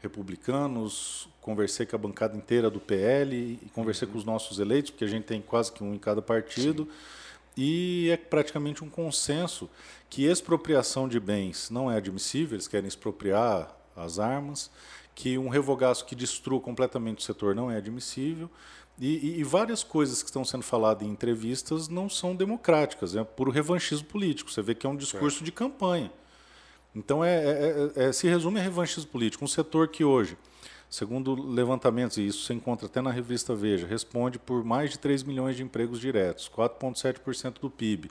republicanos, conversei com a bancada inteira do PL e conversei uhum. com os nossos eleitos, porque a gente tem quase que um em cada partido. Sim. E é praticamente um consenso que expropriação de bens não é admissível, eles querem expropriar as armas, que um revogaço que destrua completamente o setor não é admissível, e, e, e, várias coisas que estão sendo faladas em entrevistas não são democráticas, é puro revanchismo político. Você vê que é um discurso é. de campanha. Então, é, é, é, se resume a revanchismo político. Um setor que hoje, segundo levantamentos, e isso se encontra até na revista Veja, responde por mais de 3 milhões de empregos diretos, 4,7% do PIB,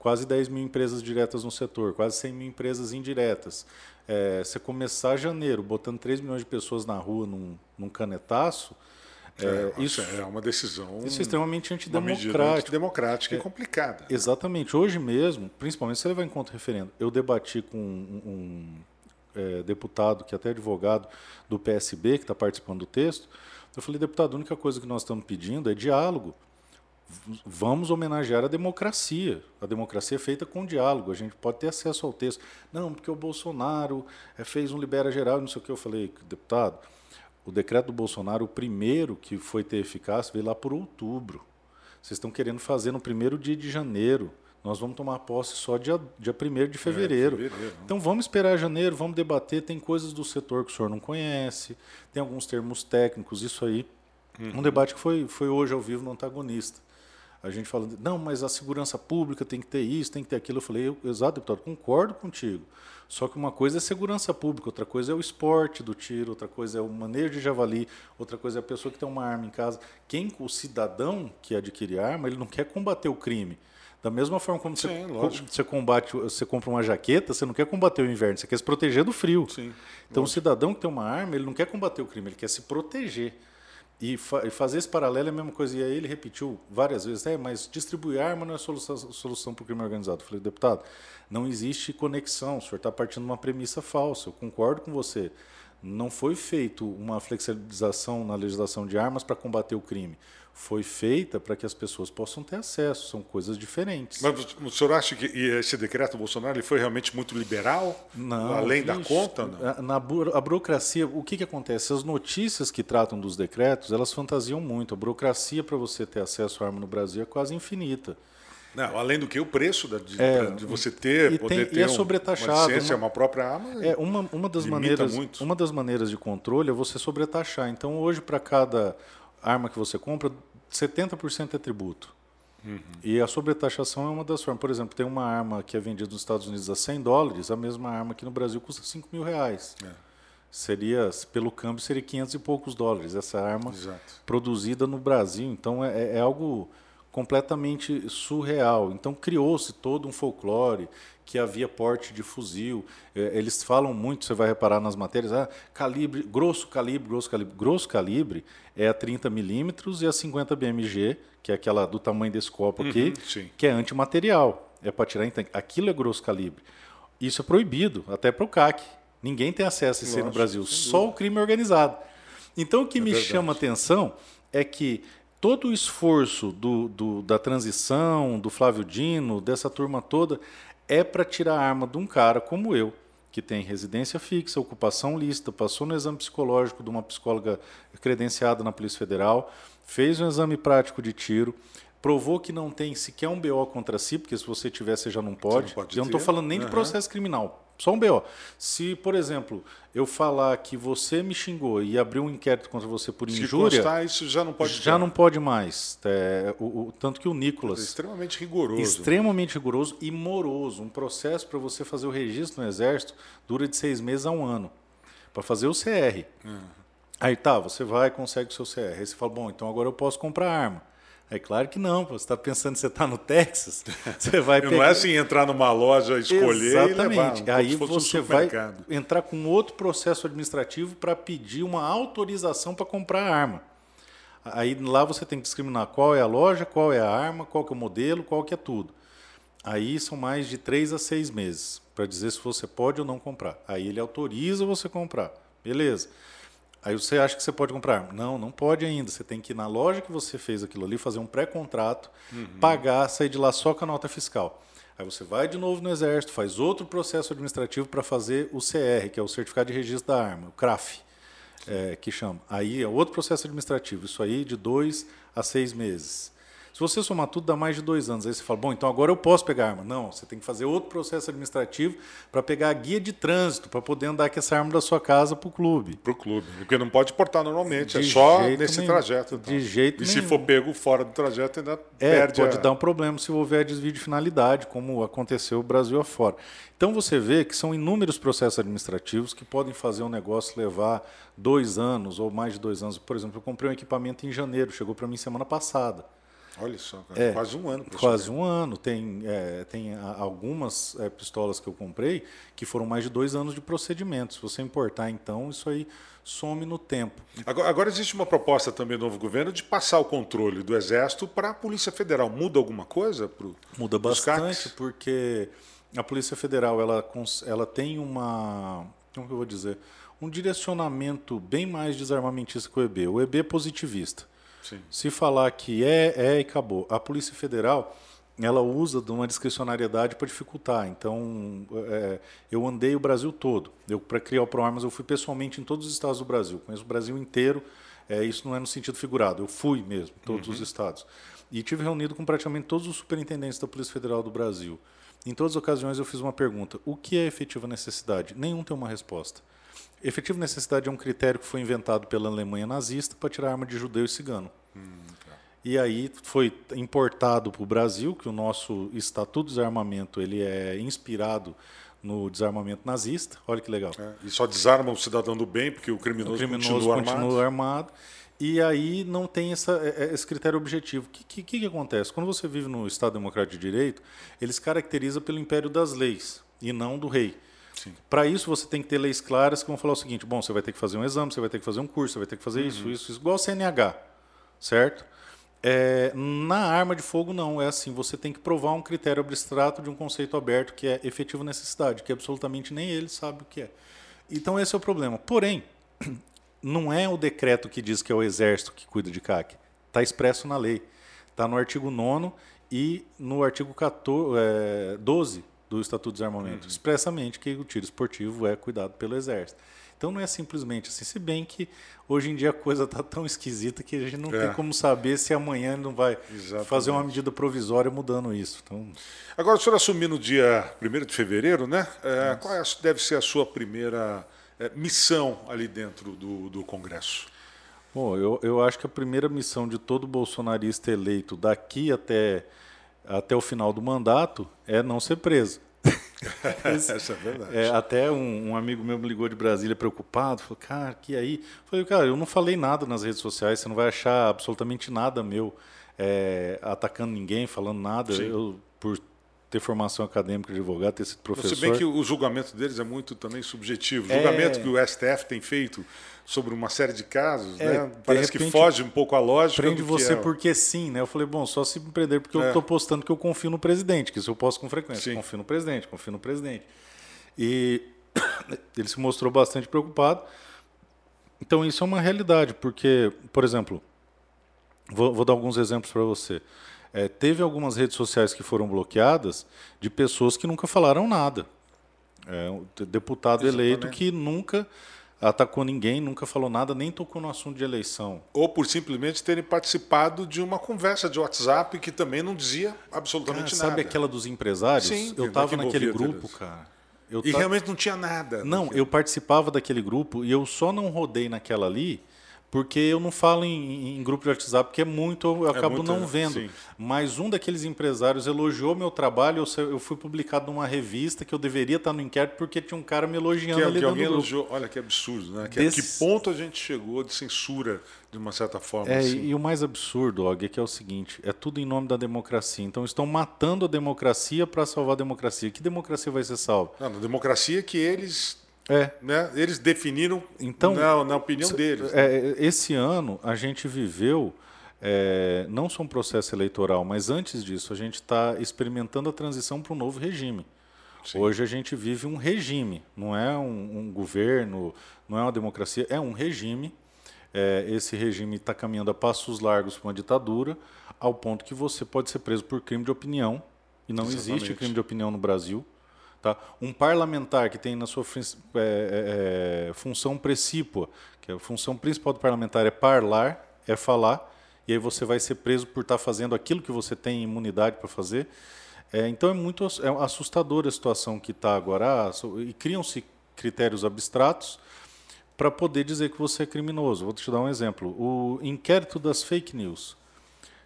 quase 10 mil empresas diretas no setor, quase 100 mil empresas indiretas. É, você começar janeiro botando 3 milhões de pessoas na rua num, num canetaço é, é, isso é uma decisão. Isso é extremamente antidemocrática. antidemocrática é, e complicada. Exatamente. Hoje mesmo, principalmente se levar em conta o referendo, eu debati com um, um é, deputado, que é até advogado do PSB, que está participando do texto. Eu falei, deputado, a única coisa que nós estamos pedindo é diálogo. Vamos homenagear a democracia. A democracia é feita com diálogo. A gente pode ter acesso ao texto. Não, porque o Bolsonaro é, fez um libera geral, não sei o que. Eu falei, deputado o decreto do Bolsonaro, o primeiro que foi ter eficácia, veio lá por outubro. Vocês estão querendo fazer no primeiro dia de janeiro. Nós vamos tomar posse só dia, dia 1 de fevereiro. É, fevereiro. Então vamos esperar janeiro, vamos debater. Tem coisas do setor que o senhor não conhece, tem alguns termos técnicos, isso aí. Uhum. Um debate que foi, foi hoje ao vivo no antagonista a gente falando, não, mas a segurança pública tem que ter isso, tem que ter aquilo. Eu falei, exato, deputado, concordo contigo. Só que uma coisa é segurança pública, outra coisa é o esporte do tiro, outra coisa é o manejo de javali, outra coisa é a pessoa que tem uma arma em casa. Quem, o cidadão que adquire arma, ele não quer combater o crime. Da mesma forma como Sim, você, você, combate, você compra uma jaqueta, você não quer combater o inverno, você quer se proteger do frio. Sim, então, lógico. o cidadão que tem uma arma, ele não quer combater o crime, ele quer se proteger. E, fa e, fazer esse paralelo é a mesma coisa. E aí ele repetiu várias vezes: é, mas distribuir arma não é solução, solução para o crime organizado. Eu falei, deputado, não existe conexão. O senhor está partindo de uma premissa falsa. Eu concordo com você. Não foi feito uma flexibilização na legislação de armas para combater o crime foi feita para que as pessoas possam ter acesso, são coisas diferentes. Mas o senhor acha que esse decreto Bolsonaro ele foi realmente muito liberal? Não. Além da conta? Não? Na, a burocracia, o que, que acontece? As notícias que tratam dos decretos, elas fantasiam muito. A burocracia para você ter acesso à arma no Brasil é quase infinita. Não, além do que o preço de, é, de você ter, e poder tem, ter e é sobretaxado, uma licença, uma, uma própria arma. É uma, uma das maneiras, muito. uma das maneiras de controle é você sobretaxar. Então hoje para cada arma que você compra, 70% é tributo. Uhum. E a sobretaxação é uma das formas. Por exemplo, tem uma arma que é vendida nos Estados Unidos a 100 dólares, a mesma arma aqui no Brasil custa 5 mil reais. É. Seria, pelo câmbio, seria 500 e poucos dólares. Essa arma Exato. produzida no Brasil. Então, é, é algo completamente surreal. Então, criou-se todo um folclore que havia porte de fuzil. É, eles falam muito, você vai reparar nas matérias, ah, calibre, grosso calibre, grosso calibre. Grosso calibre é a 30 milímetros e a 50 BMG, que é aquela do tamanho desse copo aqui, uhum, que é antimaterial. É para tirar em tanque. Aquilo é grosso calibre. Isso é proibido, até para o CAC. Ninguém tem acesso a isso aí no Brasil, só o crime organizado. Então, o que é me verdade. chama atenção é que todo o esforço do, do, da transição, do Flávio Dino, dessa turma toda, é para tirar a arma de um cara como eu, que tem residência fixa, ocupação lista, passou no exame psicológico de uma psicóloga credenciada na Polícia Federal, fez um exame prático de tiro, provou que não tem sequer um BO contra si, porque se você tiver, você já não pode. Não pode eu não estou falando nem uhum. de processo criminal, só um BO. Se, por exemplo, eu falar que você me xingou e abrir um inquérito contra você por Se injúria. Constar, isso já não pode Já ter. não pode mais. É, o, o, tanto que o Nicolas. É extremamente rigoroso. Extremamente rigoroso e moroso. Um processo para você fazer o registro no Exército dura de seis meses a um ano. Para fazer o CR. Uhum. Aí tá, você vai consegue o seu CR. Aí você fala, bom, então agora eu posso comprar arma. É claro que não, você está pensando que você está no Texas, você vai pegar... Não é assim entrar numa loja, escolher Exatamente. e levar. Aí você um vai entrar com outro processo administrativo para pedir uma autorização para comprar a arma. Aí lá você tem que discriminar qual é a loja, qual é a arma, qual que é o modelo, qual que é tudo. Aí são mais de três a seis meses para dizer se você pode ou não comprar. Aí ele autoriza você comprar. Beleza. Aí você acha que você pode comprar? Não, não pode ainda. Você tem que ir na loja que você fez aquilo ali, fazer um pré-contrato, uhum. pagar, sair de lá só com a nota fiscal. Aí você vai de novo no Exército, faz outro processo administrativo para fazer o CR, que é o Certificado de Registro da Arma, o CRAF, é, que chama. Aí é outro processo administrativo, isso aí de dois a seis meses. Se você somar tudo, dá mais de dois anos. Aí você fala, bom, então agora eu posso pegar arma. Não, você tem que fazer outro processo administrativo para pegar a guia de trânsito, para poder andar com essa arma da sua casa para o clube. Para o clube. Porque não pode portar normalmente, é de é só nesse nenhum. trajeto. Então. De jeito E nenhum. se for pego fora do trajeto, ainda é, perde pode a... dar um problema se houver desvio de finalidade, como aconteceu o Brasil afora. Então você vê que são inúmeros processos administrativos que podem fazer um negócio levar dois anos ou mais de dois anos. Por exemplo, eu comprei um equipamento em janeiro, chegou para mim semana passada. Olha só, é, quase um ano. Quase um ano. Tem, é, tem algumas é, pistolas que eu comprei que foram mais de dois anos de procedimento. Se você importar, então, isso aí some no tempo. Agora, agora existe uma proposta também do novo governo de passar o controle do Exército para a Polícia Federal. Muda alguma coisa? Pro, Muda bastante, porque a Polícia Federal ela, ela tem uma. Como eu vou dizer? Um direcionamento bem mais desarmamentista que o EB. O EB é positivista. Sim. Se falar que é, é e acabou. A Polícia Federal ela usa de uma discricionariedade para dificultar. Então, é, eu andei o Brasil todo. Eu para criar o ProArmas eu fui pessoalmente em todos os estados do Brasil. Conheço o Brasil inteiro. É, isso não é no sentido figurado. Eu fui mesmo, todos uhum. os estados. E tive reunido com praticamente todos os superintendentes da Polícia Federal do Brasil. Em todas as ocasiões eu fiz uma pergunta: o que é efetiva necessidade? Nenhum tem uma resposta. Efetiva necessidade é um critério que foi inventado pela Alemanha nazista para tirar arma de judeu e cigano. Hum, tá. E aí foi importado para o Brasil, que o nosso Estatuto de Desarmamento ele é inspirado no desarmamento nazista. Olha que legal. É, e só desarma o cidadão do bem, porque o criminoso, o criminoso continua, continua armado. armado. E aí não tem essa, é, é, esse critério objetivo. O que, que, que acontece? Quando você vive no Estado Democrático de Direito, ele se caracteriza pelo império das leis e não do rei. Para isso, você tem que ter leis claras que vão falar o seguinte: bom, você vai ter que fazer um exame, você vai ter que fazer um curso, você vai ter que fazer uhum. isso, isso, isso, igual ao CNH, certo? É, na arma de fogo, não. É assim: você tem que provar um critério abstrato de um conceito aberto que é efetiva necessidade, que absolutamente nem ele sabe o que é. Então, esse é o problema. Porém, não é o decreto que diz que é o exército que cuida de CAC. Está expresso na lei. Está no artigo 9 e no artigo 14, é, 12 do Estatuto de Desarmamento, uhum. expressamente que o tiro esportivo é cuidado pelo Exército. Então não é simplesmente assim, se bem que hoje em dia a coisa está tão esquisita que a gente não é. tem como saber se amanhã ele não vai Exatamente. fazer uma medida provisória mudando isso. Então... Agora, o senhor assumiu no dia 1 de fevereiro, né? É, qual é, deve ser a sua primeira é, missão ali dentro do, do Congresso? Bom, eu, eu acho que a primeira missão de todo bolsonarista eleito daqui até até o final do mandato é não ser preso. Essa é verdade. É, até um, um, amigo meu me ligou de Brasília preocupado, falou, cara, que aí? Eu falei, cara, eu não falei nada nas redes sociais, você não vai achar absolutamente nada meu é, atacando ninguém, falando nada. Sim. Eu, por ter formação acadêmica de advogado, ter sido professor. Se bem que o julgamento deles é muito também subjetivo. O julgamento é... que o STF tem feito sobre uma série de casos, é, né? Parece repente, que foge um pouco a lógica. Prende você é... porque sim, né? Eu falei, bom, só se me prender porque é. eu estou postando que eu confio no presidente, que isso eu posto com frequência. Sim. Confio no presidente, confio no presidente. E ele se mostrou bastante preocupado. Então isso é uma realidade, porque, por exemplo, vou, vou dar alguns exemplos para você. É, teve algumas redes sociais que foram bloqueadas de pessoas que nunca falaram nada. É, um deputado eleito que nunca atacou ninguém, nunca falou nada, nem tocou no assunto de eleição. Ou por simplesmente terem participado de uma conversa de WhatsApp que também não dizia absolutamente cara, nada. Sabe aquela dos empresários? Sim, eu estava naquele grupo, cara. Eu e ta... realmente não tinha nada. Não, eu participava daquele grupo e eu só não rodei naquela ali porque eu não falo em, em, grupo de WhatsApp, porque é muito, eu é acabo muito, não vendo. Sim. Mas um daqueles empresários elogiou meu trabalho, eu, eu, fui publicado numa revista que eu deveria estar no inquérito porque tinha um cara me elogiando que, ali que alguém elogiou. Olha que absurdo, né? Que, Desse... que ponto a gente chegou de censura de uma certa forma. É, assim. e o mais absurdo, Og, é que é o seguinte: é tudo em nome da democracia. Então estão matando a democracia para salvar a democracia. Que democracia vai ser salva? Não, a democracia que eles é. Né? Eles definiram então, na, na opinião deles. É, esse ano a gente viveu é, não só um processo eleitoral, mas antes disso a gente está experimentando a transição para um novo regime. Sim. Hoje a gente vive um regime, não é um, um governo, não é uma democracia, é um regime. É, esse regime está caminhando a passos largos para uma ditadura, ao ponto que você pode ser preso por crime de opinião, e não Exatamente. existe crime de opinião no Brasil. Tá? Um parlamentar que tem na sua é, é, é, função precípua, que a função principal do parlamentar é parlar, é falar, e aí você vai ser preso por estar fazendo aquilo que você tem imunidade para fazer. É, então é muito é assustadora a situação que está agora, ah, e criam-se critérios abstratos para poder dizer que você é criminoso. Vou te dar um exemplo. O inquérito das fake news.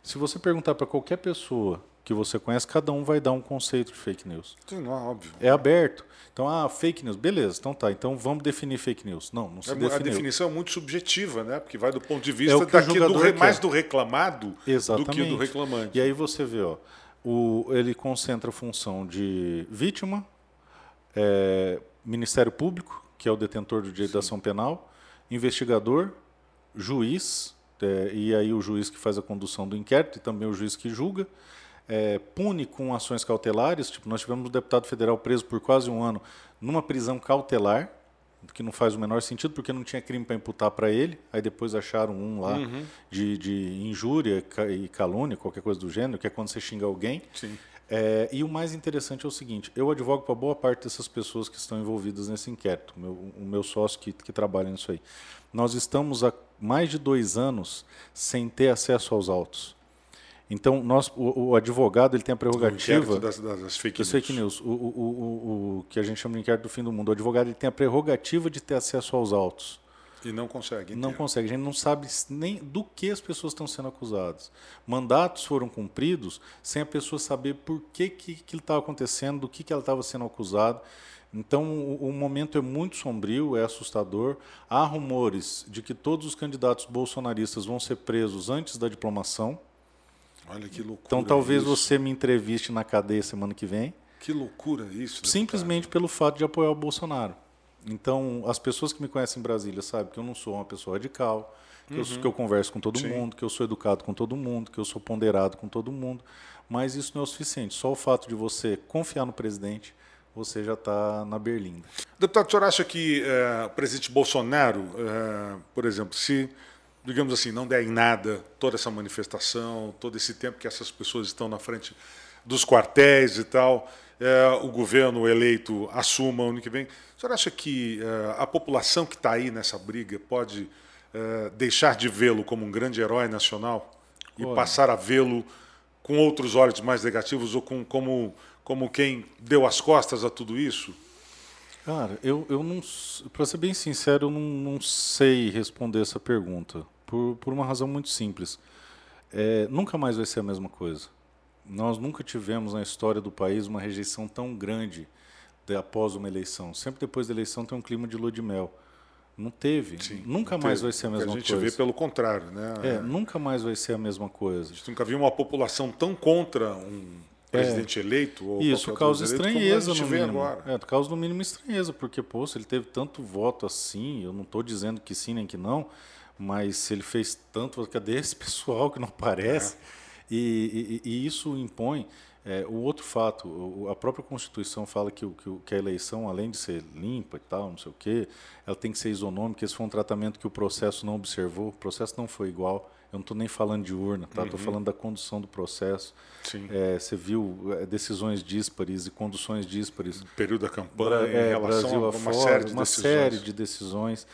Se você perguntar para qualquer pessoa que você conhece, cada um vai dar um conceito de fake news. Sim, não, óbvio. É aberto. Então, ah, fake news, beleza, então tá. Então vamos definir fake news. Não, não se é, definiu. A definição é muito subjetiva, né? Porque vai do ponto de vista é daqui, do re, mais do reclamado Exatamente. do que do reclamante. E aí você vê, ó, o, ele concentra a função de vítima, é, Ministério Público, que é o detentor do direito da ação penal, investigador, juiz, é, e aí o juiz que faz a condução do inquérito e também o juiz que julga, é, pune com ações cautelares. Tipo, nós tivemos um deputado federal preso por quase um ano numa prisão cautelar, que não faz o menor sentido, porque não tinha crime para imputar para ele. Aí depois acharam um lá uhum. de, de injúria e calúnia, qualquer coisa do gênero, que é quando você xinga alguém. É, e o mais interessante é o seguinte: eu advogo para boa parte dessas pessoas que estão envolvidas nesse inquérito, meu, o meu sócio que, que trabalha nisso aí. Nós estamos há mais de dois anos sem ter acesso aos autos. Então, nós, o, o, advogado ele tem a prerrogativa. Das, das, fake das fake news. O, o, o, que a gente chama de inquérito do fim do mundo. O advogado ele tem a prerrogativa de ter acesso aos autos. E não consegue. Não consegue. A gente não sabe nem do que as pessoas estão sendo acusadas. Mandatos foram cumpridos sem a pessoa saber por que, que, que estava acontecendo, do que, que ela estava sendo acusada. Então, o, o, momento é muito sombrio, é assustador. Há rumores de que todos os candidatos bolsonaristas vão ser presos antes da diplomação. Olha que loucura. Então talvez isso. você me entreviste na cadeia semana que vem. Que loucura isso. Deputado. Simplesmente pelo fato de apoiar o Bolsonaro. Então, as pessoas que me conhecem em Brasília sabem que eu não sou uma pessoa radical, que, uhum. eu, que eu converso com todo Sim. mundo, que eu sou educado com todo mundo, que eu sou ponderado com todo mundo. Mas isso não é o suficiente. Só o fato de você confiar no presidente, você já está na berlinda. Deputado, o senhor acha que é, o presidente Bolsonaro, é, por exemplo, se digamos assim, não der em nada toda essa manifestação, todo esse tempo que essas pessoas estão na frente dos quartéis e tal, é, o governo eleito assuma ano que vem. O senhor acha que é, a população que está aí nessa briga pode é, deixar de vê-lo como um grande herói nacional e Olha. passar a vê-lo com outros olhos mais negativos ou com, como, como quem deu as costas a tudo isso? Cara, eu, eu não. Para ser bem sincero, eu não, não sei responder essa pergunta por, por uma razão muito simples. É, nunca mais vai ser a mesma coisa. Nós nunca tivemos na história do país uma rejeição tão grande de, após uma eleição. Sempre depois da eleição tem um clima de lua de mel. Não teve. Sim, nunca mais teve. vai ser a mesma coisa. A gente coisa. vê pelo contrário, né? É, nunca mais vai ser a mesma coisa. A gente nunca viu uma população tão contra um presidente é. eleito. Ou Isso causa estranheza no mínimo. Agora. É, causa no mínimo estranheza, porque, pô, se ele teve tanto voto assim, eu não estou dizendo que sim nem que não, mas se ele fez tanto, cadê esse pessoal que não aparece? É. E, e, e, isso impõe. É, o outro fato, o, a própria Constituição fala que, que, que, a eleição, além de ser limpa e tal, não sei o quê, ela tem que ser isonômica. Esse foi um tratamento que o processo não observou, o processo não foi igual. Eu não estou nem falando de urna, tá? Estou uhum. falando da condução do processo. É, você viu é, decisões díspares e conduções díspares. No período da campanha, é, em relação Brasil a uma, afora, série, de uma série de decisões.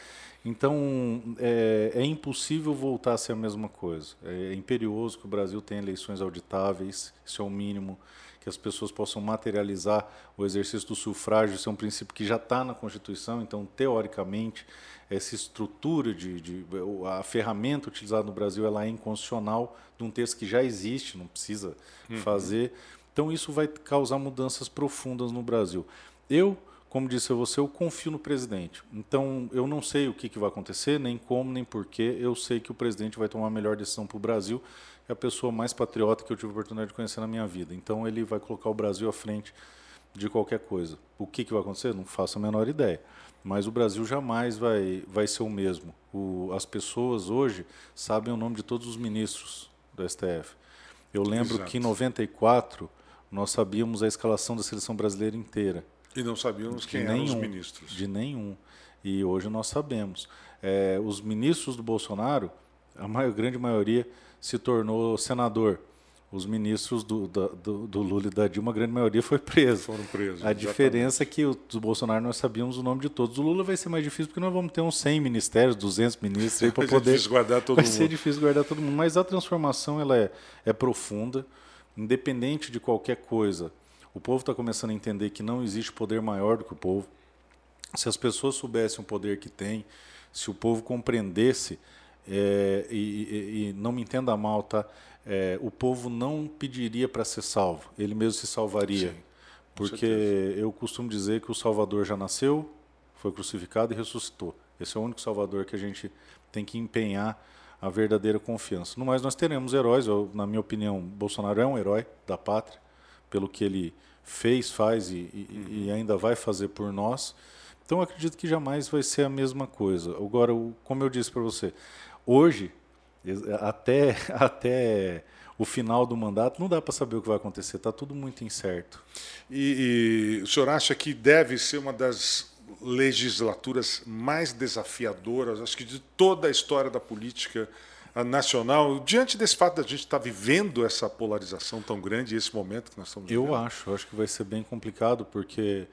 Então, é, é, impossível voltar a ser a mesma coisa. É imperioso que o Brasil tenha eleições auditáveis, isso é o mínimo, que as pessoas possam materializar o exercício do sufrágio, isso é um princípio que já está na Constituição, então, teoricamente, essa estrutura de, de, a ferramenta utilizada no Brasil ela é inconstitucional de um texto que já existe, não precisa uhum. fazer. Então isso vai causar mudanças profundas no Brasil. Eu, como disse a você, eu confio no presidente. Então eu não sei o que, que vai acontecer, nem como, nem porquê. Eu sei que o presidente vai tomar a melhor decisão para o Brasil. É a pessoa mais patriota que eu tive a oportunidade de conhecer na minha vida. Então ele vai colocar o Brasil à frente de qualquer coisa. O que, que vai acontecer? Não faço a menor ideia. Mas o Brasil jamais vai, vai ser o mesmo. O, as pessoas hoje sabem o nome de todos os ministros do STF. Eu lembro Exato. que em 94 nós sabíamos a escalação da seleção brasileira inteira. E não sabíamos quem nenhum, eram os ministros. De nenhum. E hoje nós sabemos. É, os ministros do Bolsonaro, a maior, grande maioria, se tornou senador os ministros do, do, do, Lula e da Dilma, a grande maioria foi preso. Foram presos. A diferença é que o, do Bolsonaro nós sabíamos o nome de todos. O Lula vai ser mais difícil porque nós vamos ter uns 100 ministérios, 200 ministros para poder. difícil guardar todo vai mundo. ser difícil guardar todo mundo. Mas a transformação ela é, é profunda, independente de qualquer coisa. O povo está começando a entender que não existe poder maior do que o povo. Se as pessoas soubessem o poder que tem, se o povo compreendesse, é, e, e, e não me entenda mal, tá? é, o povo não pediria para ser salvo, ele mesmo se salvaria. Sim, porque eu costumo dizer que o Salvador já nasceu, foi crucificado e ressuscitou. Esse é o único Salvador que a gente tem que empenhar a verdadeira confiança. No mais, nós teremos heróis. Eu, na minha opinião, Bolsonaro é um herói da pátria, pelo que ele fez, faz e, e, e uhum. ainda vai fazer por nós. Então, acredito que jamais vai ser a mesma coisa. Agora, como eu disse para você, hoje até, até o final do mandato, não dá para saber o que vai acontecer, está tudo muito incerto. E, e, o senhor acha que deve ser uma das legislaturas mais desafiadoras, acho que de toda a história da política nacional, diante desse fato de a gente estar tá vivendo essa polarização tão grande, esse momento que nós estamos vivendo? Eu acho, acho que vai ser bem complicado, porque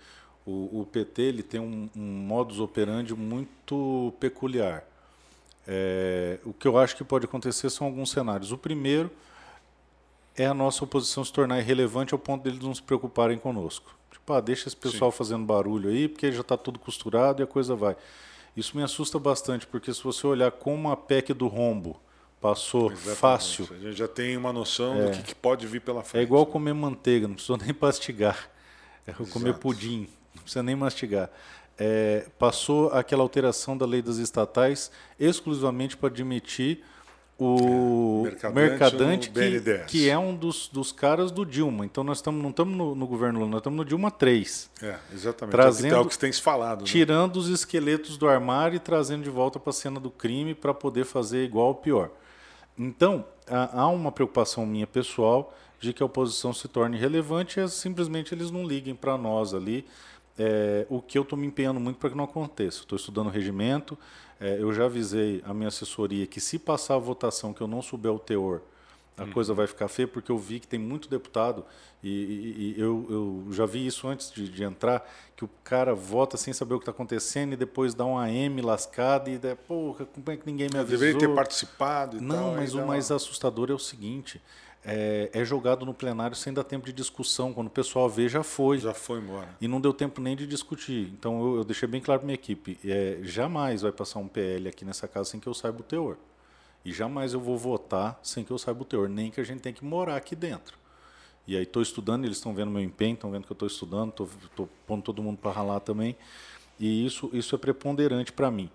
o, o PT ele tem um, um modus operandi muito peculiar é, o que eu acho que pode acontecer são alguns cenários. O primeiro é a nossa oposição se tornar irrelevante ao ponto deles não se preocuparem conosco. Tipo, ah, deixa esse pessoal Sim. fazendo barulho aí, porque já está tudo costurado e a coisa vai. Isso me assusta bastante, porque se você olhar como a PEC do rombo passou Exatamente. fácil. A gente já tem uma noção é, do que, que, pode vir pela frente. É igual comer manteiga, não precisa nem mastigar. É comer pudim, não precisa nem mastigar é, passou aquela alteração da lei das estatais exclusivamente para admitir o é, Mercadante, que, que, é um dos, dos caras do Dilma. Então nós estamos não estamos no, no, governo Lula, nós estamos no Dilma 3. É, exatamente. Trazendo, é o que tem falado. Né? Tirando os esqueletos do armário e trazendo de volta para a cena do crime para poder fazer igual ou pior. Então, há, uma preocupação minha pessoal de que a oposição se torne relevante e simplesmente eles não liguem para nós ali é, o que eu estou me empenhando muito para que não aconteça. Estou estudando o regimento, é, eu já avisei a minha assessoria que se passar a votação que eu não souber o teor, a uhum. coisa vai ficar feia, porque eu vi que tem muito deputado, e, e, e eu, eu, já vi isso antes de, de, entrar, que o cara vota sem saber o que está acontecendo e depois dá um AM lascado e, porra, como é que ninguém me avisou? Deveria ter participado e Não, tal, mas o mais assustador é o seguinte, é, é, jogado no plenário sem dar tempo de discussão. Quando o pessoal vê, já foi. Já foi embora. E não deu tempo nem de discutir. Então eu, eu deixei bem claro para minha equipe: é, jamais vai passar um PL aqui nessa casa sem que eu saiba o teor. E jamais eu vou votar sem que eu saiba o teor, nem que a gente tenha que morar aqui dentro. E aí estou estudando, eles estão vendo meu empenho, estão vendo que eu estou estudando, estou pondo todo mundo para ralar também. E isso, isso é preponderante para mim.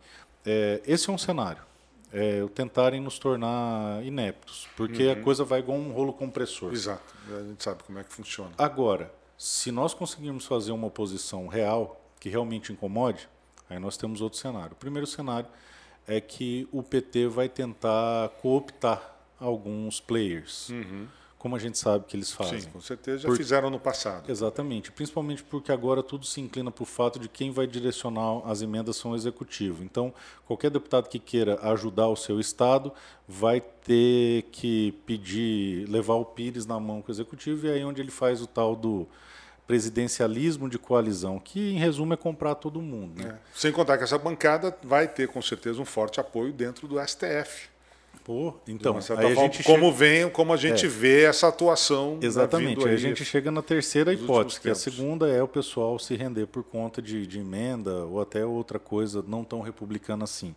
É, esse é um cenário é, tentarem nos tornar ineptos, porque uhum. a coisa vai igual um rolo compressor. Exato, a gente sabe como é que funciona. Agora, se nós conseguirmos fazer uma oposição real, que realmente incomode, aí nós temos outro cenário. O primeiro cenário é que o PT vai tentar cooptar alguns players. Uhum. Como a gente sabe que eles fazem. Sim, com certeza já fizeram no passado. Exatamente, principalmente porque agora tudo se inclina para o fato de quem vai direcionar as emendas são o executivo. Então, qualquer deputado que queira ajudar o seu estado vai ter que pedir, levar o Pires na mão com o executivo e é aí onde ele faz o tal do presidencialismo de coalizão, que em resumo é comprar todo mundo. Né? É. Sem contar que essa bancada vai ter com certeza um forte apoio dentro do STF. Pô, então, aí a gente como chega... vem, como a gente é. vê essa atuação. Exatamente. Aí a gente chega na terceira hipótese, que a segunda é o pessoal se render por conta de, de emenda ou até outra coisa não tão republicana assim.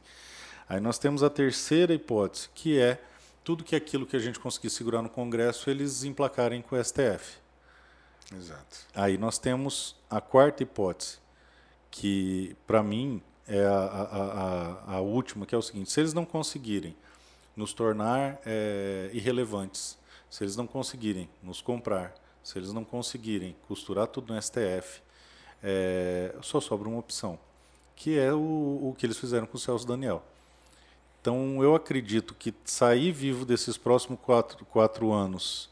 Aí nós temos a terceira hipótese, que é tudo que aquilo que a gente conseguir segurar no Congresso eles emplacarem com o STF. Exato. Aí nós temos a quarta hipótese, que para mim é a, a, a, a última, que é o seguinte: se eles não conseguirem nos tornar é, irrelevantes, se eles não conseguirem nos comprar, se eles não conseguirem costurar tudo no STF, é, só sobra uma opção, que é o, o que eles fizeram com o Celso Daniel. Então, eu acredito que sair vivo desses próximos quatro, quatro anos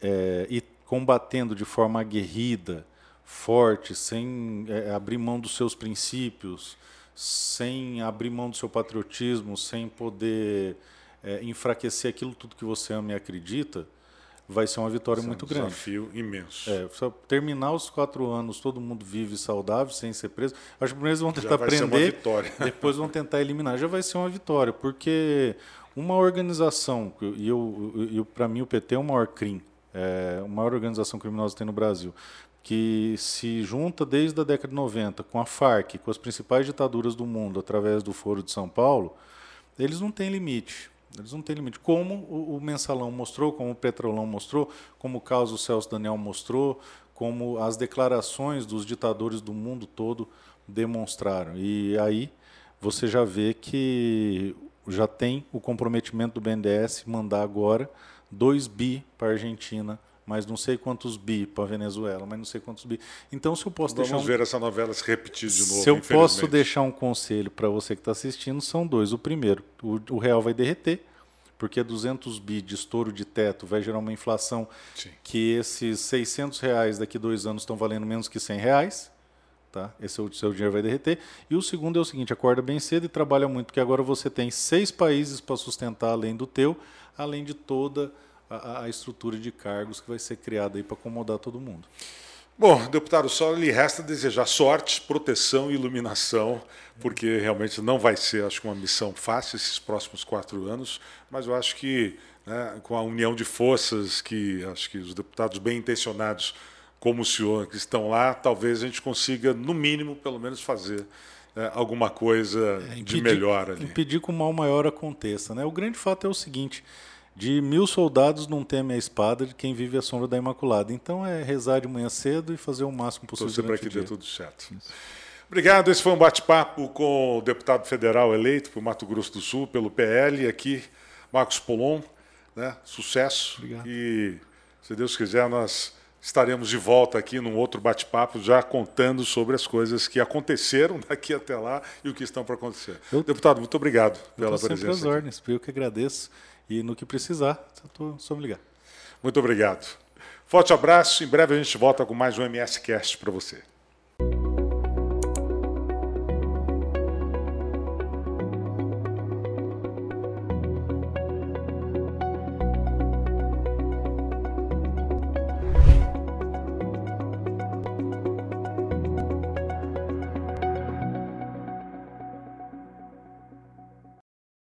é, e combatendo de forma aguerrida, forte, sem é, abrir mão dos seus princípios, sem abrir mão do seu patriotismo, sem poder é, enfraquecer aquilo tudo que você ama e acredita, vai ser uma vitória Esse muito é um grande. desafio imenso. É, terminar os quatro anos, todo mundo vive saudável, sem ser preso. Acho que primeiro eles vão tentar prender, depois vão tentar eliminar. Já vai ser uma vitória, porque uma organização, e eu, eu, para mim o PT é o maior crime, é a maior organização criminosa que tem no Brasil, que se junta desde a década de 90 com a FARC, com as principais ditaduras do mundo, através do Foro de São Paulo, eles não têm limite. Eles não têm limite. Como o, Mensalão mostrou, como o Petrolão mostrou, como o caso Celso Daniel mostrou, como as declarações dos ditadores do mundo todo demonstraram. E aí você já vê que já tem o comprometimento do BNDES mandar agora 2 bi para a Argentina mas não sei quantos bi para a Venezuela, mas não sei quantos bi. Então, se eu posso Vamos deixar. Vamos ver essa novela se repetir de novo. Se eu posso deixar um conselho para você que está assistindo, são dois. O primeiro, o, o, real vai derreter, porque 200 bi de estouro de teto vai gerar uma inflação Sim. que esses 600 reais daqui a dois anos estão valendo menos que 100 reais. Tá? Esse é o seu dinheiro vai derreter. E o segundo é o seguinte: acorda bem cedo e trabalha muito, porque agora você tem seis países para sustentar além do teu, além de toda a, a estrutura de cargos que vai ser criada aí para acomodar todo mundo. Bom, deputado, só lhe resta desejar sorte, proteção e iluminação, porque realmente não vai ser, acho uma missão fácil esses próximos quatro anos, mas eu acho que né, com a união de forças que acho que os deputados bem intencionados, como o senhor, que estão lá, talvez a gente consiga, no mínimo, pelo menos fazer né, alguma coisa é, impedir, de melhor ali. Impedir que o mal maior aconteça. Né? O grande fato é o seguinte: de mil soldados não teme a espada de quem vive a sombra da Imaculada. Então é rezar de manhã cedo e fazer o máximo possível. Torcer para que dê tudo certo. Isso. Obrigado. Esse foi um bate-papo com o deputado federal eleito por Mato Grosso do Sul, pelo PL, aqui, Marcos Polon. Né? Sucesso. Obrigado. E, se Deus quiser, nós estaremos de volta aqui num outro bate-papo, já contando sobre as coisas que aconteceram daqui até lá e o que estão para acontecer. Eu, Deputado, muito obrigado pela presença. Sempre as ordens, eu que agradeço. E no que precisar, estou só me ligar. Muito obrigado. Forte abraço. Em breve a gente volta com mais um MS Cast para você.